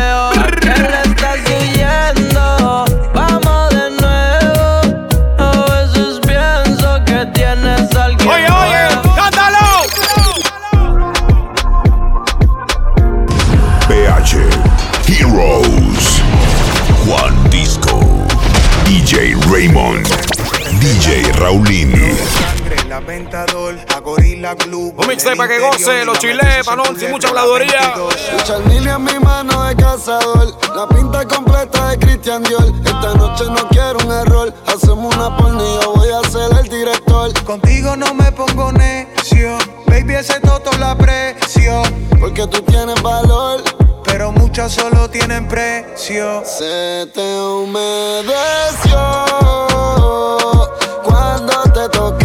La Ventador, a Gorilla Glue. Un mixtape para que goce, los chiles, panón, sin mucha habladuría. Charnini en mi mano de cazador. La pinta completa de Christian Dior. Esta noche no quiero un error. Hacemos una porni, yo voy a ser el director. Contigo no me pongo necio. Baby, ese toto la aprecio. Porque tú tienes valor. Pero muchas solo tienen precio. Se te humedeció cuando te toqué,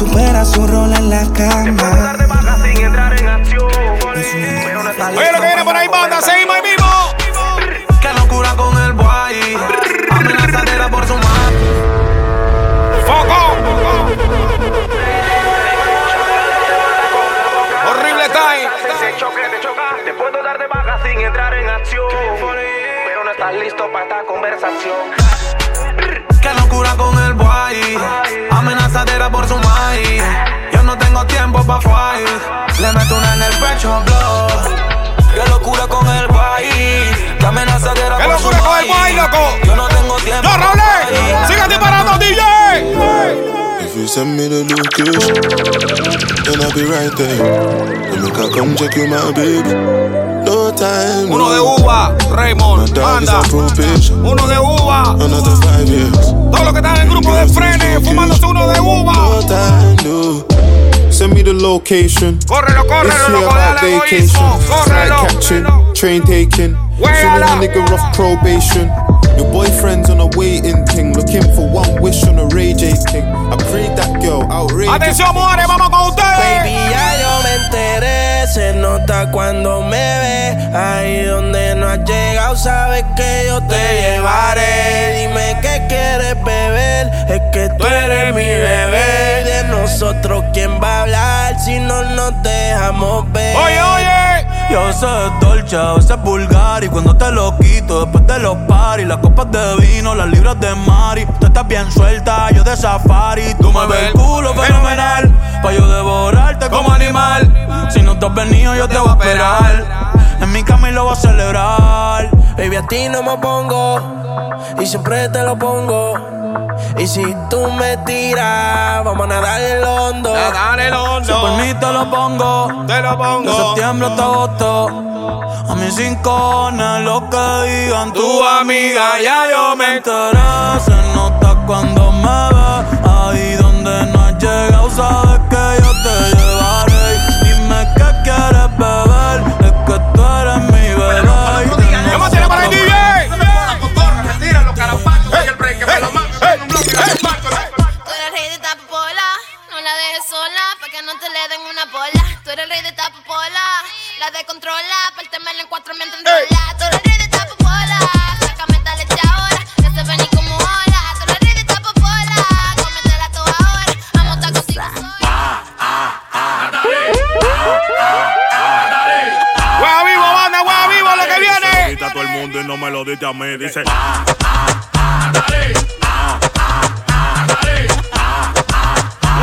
supera su rol en la cama. Oye, lo que viene por ahí, banda, seguimos ahí mismo. Qué locura con el boy. Amenazadera por su madre. Foco. Horrible time. Se choque, te choca. Te puedo dar de baja sin entrar en acción. Pero no estás listo para esta conversación. Qué locura con el boy. Amenazadera por su maíz. Yo no tengo tiempo pa' fight. Le meto una en el pecho, blow. Qué locura con el boy. Qué amenazadera ¿Qué por su locura con el boy, loco? Yo no tengo tiempo. ¡No, Raúl! ¡Sigue disparando, DJ! If you send me the location, then I'll be right there. Then make I come check you, my baby. No time. Uno de uva, Raymond, My dog is banda. on probation. Uno de uva. Another five years. Todos los que están en el grupo de frenes, fumándose uno de uva. No time, no. Send me the location. Córrelo, córrelo, loco, about dale egoísmo. Córrelo. catching, train taking. Feeling a nigga off probation. Your boyfriend's on a waiting thing, looking for one wish on a Ray J king. I prayed that girl outrageous. Atención, mujeres, vamos con ustedes. Baby, Se nota cuando me ve. Ahí donde no has llegado, sabes que yo te llevaré. Dime qué quieres beber. Es que tú eres mi bebé. De nosotros, ¿quién va a hablar si no nos dejamos ver? Oye, oye. Yo sé dolce, a veces vulgar Y cuando te lo quito después de los paris Las copas de vino, las libras de mari. Tú estás bien suelta, yo de safari. Tú me ves el culo fenomenal Pa' yo devorarte como animal. Si no te has venido yo te voy a esperar. En mi cama y lo voy a celebrar. Baby, a ti no me pongo y siempre te lo pongo. Y si tú me tiras, vamos a nadar el hondo. Nadar el hondo. Si por mí te lo pongo Te lo pongo. De septiembre hasta agosto A mis cinco lo que digan tu amiga Ya yo me enteré Se nota cuando me ve Ahí donde no has llegado Sabes la dejes sola, pa' que no te le den una pola. Tú eres el rey de esta popola. La de controla, pártemela en cuatro mientras enrola. Tú eres el rey de esta popola. Sácame esta leche ahora. Ya se ven y como hola. Tú eres el rey de esta popola. Cómetela toda ahora. Vamos a estar contigo ¡Huevo vivo, banda! ¡Huevo vivo lo que viene! Grita a todo el mundo y no me lo diste a mí. Dice.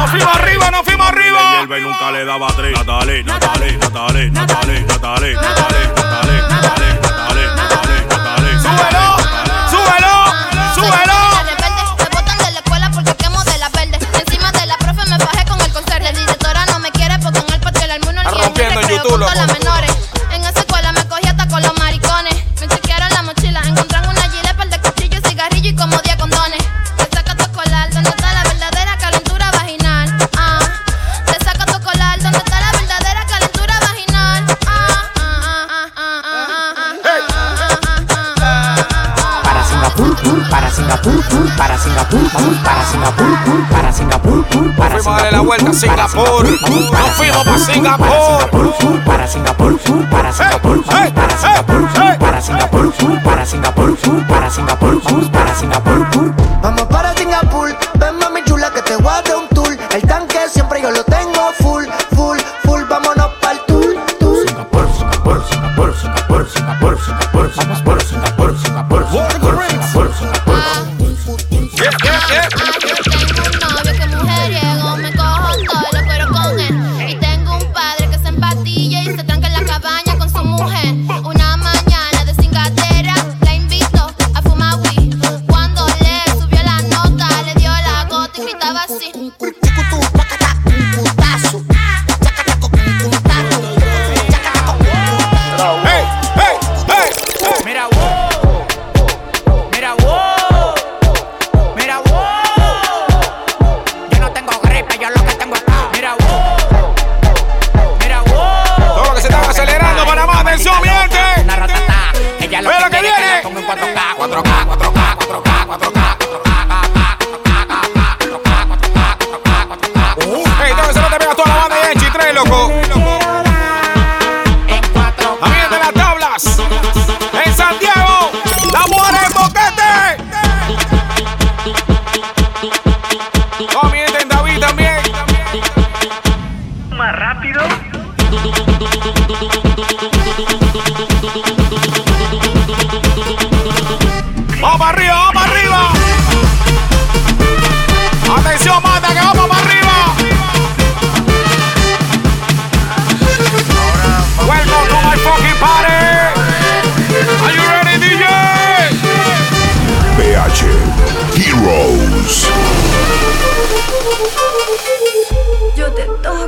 ¡Nos fuimos arriba, nos fuimos arriba! Y nunca le daba tres. Natalie, Natalie, Natalie, Natalie, Natalie, Natalie, Natalie, Natalie, Natalie, Natalie, Natalie. ¡Súbelo! ¡Súbelo! ¡Súbelo! Me botan de la escuela porque quemo de la verde. Encima de la profe me bajé con el conserje. La directora no me quiere porque en el patio el almuerzo ni en el rompiendo en recreo YouTube, a darle la vuelta a Singapur. Nos fuimos para Singapur. Singapur, para Singapur, pur, para Singapur, pur, para Singapur, pur, para Singapur, pur, para Singapur, pur, para Singapur, pur, para Singapur, pur. Vamos para Singapur, ven mami chula que te voy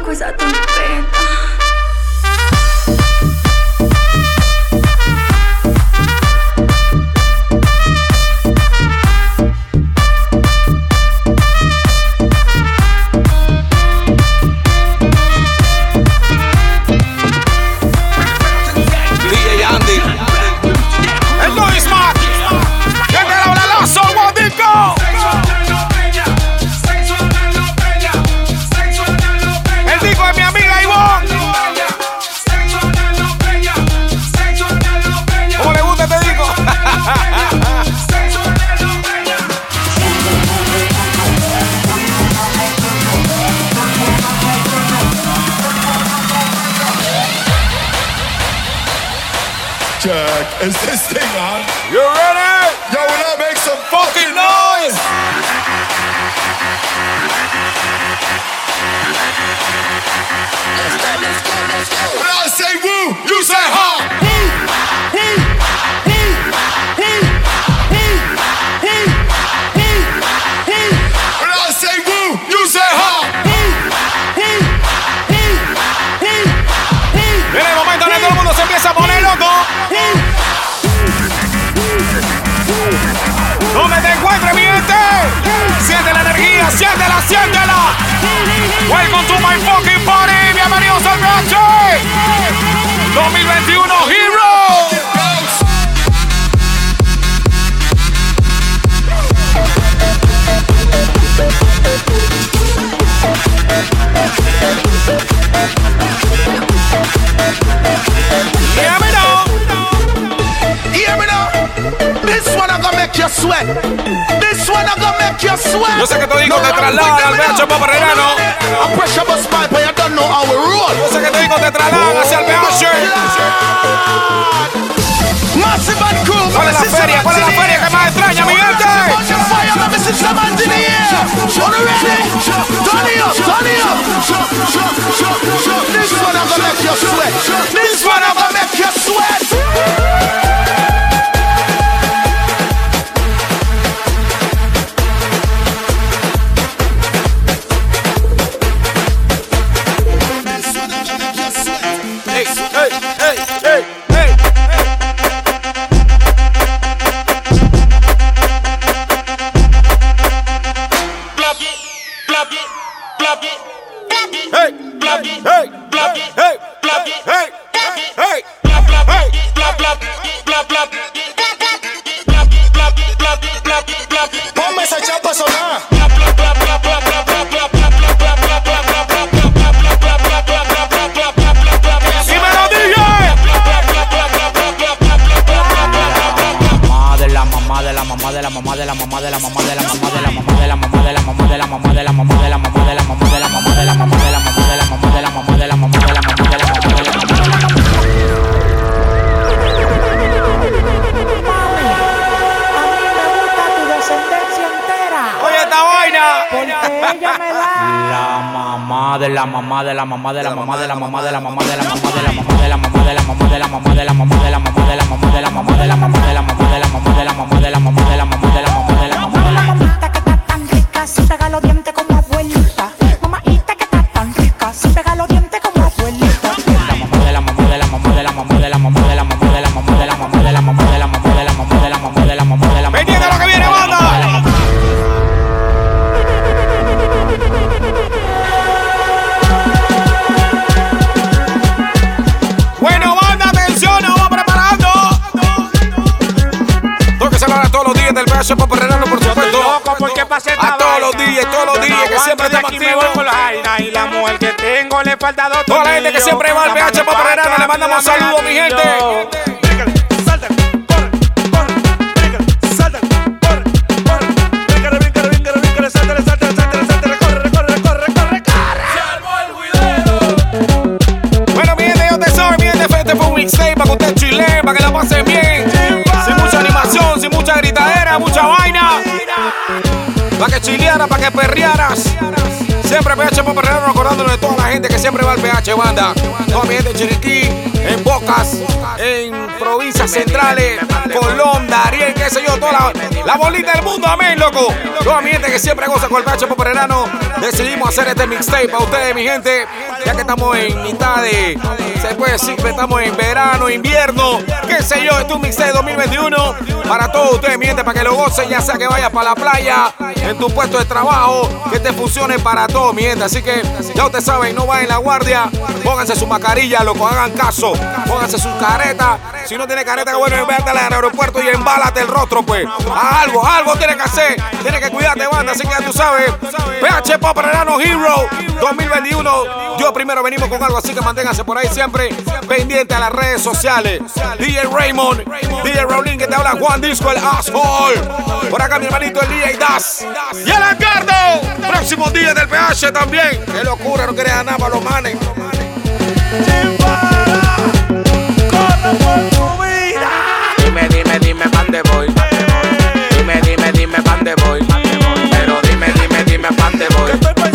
pues a tu Some in the air. On the ready. Turn it up. Turn it up. This one I'm gonna make you sweat. This one I'm gonna make you sweat. Mamá de la mamá le falta dos Toda la gente que siempre va al PH Paparrerano, le mandamos saludos, mi gente. Bueno, mi gente, yo te soy, mi gente, fue un mixtape para que usted chile, para que la pasen bien. Sin mucha animación, sin mucha gritadera, mucha vaina. Para que chilearas, para que perrearas. Siempre PH Paparrerano recordándonos de toda la gente que siempre va al PH Banda. Toda mi gente en Chiriquí, en Bocas, en provincias centrales, Colón, Darien, qué sé yo, toda la, bolita del mundo, amén, loco. Toda mi gente que siempre goza con el PH Paparrerano. Decidimos hacer este mixtape para ustedes, mi gente, ya que estamos en mitad de, se puede decir que estamos en verano, invierno, qué sé yo, este es un mixtape 2021 para todos ustedes, mi gente, para que lo gocen, ya sea que vayas para la playa, en tu puesto de trabajo, que te funcione para todos, mi gente. Así que ya ustedes saben, no vayan en la guardia, pónganse su mascarilla, loco, hagan caso, pónganse su careta. Si no tiene careta, bueno, véate al aeropuerto y embálate el rostro, pues. Algo, algo tienes que hacer, tienes que cuidarte, banda, así que ya tú sabes. PH Pop Renano Hero 2021. Yo primero venimos con algo, así que manténganse por ahí siempre pendiente a las redes sociales. DJ Raymond, DJ Raulín, que te habla Juan Disco, el asshole. Por acá mi hermanito, el DJ Das. Y el Ancardo, próximo día del PH también. Qué locura, no quería nada para los manes. Dime, dime, dime, pan de voy. Dime, dime, dime, pan de voy. Pero dime, dime, dime, pan de voy.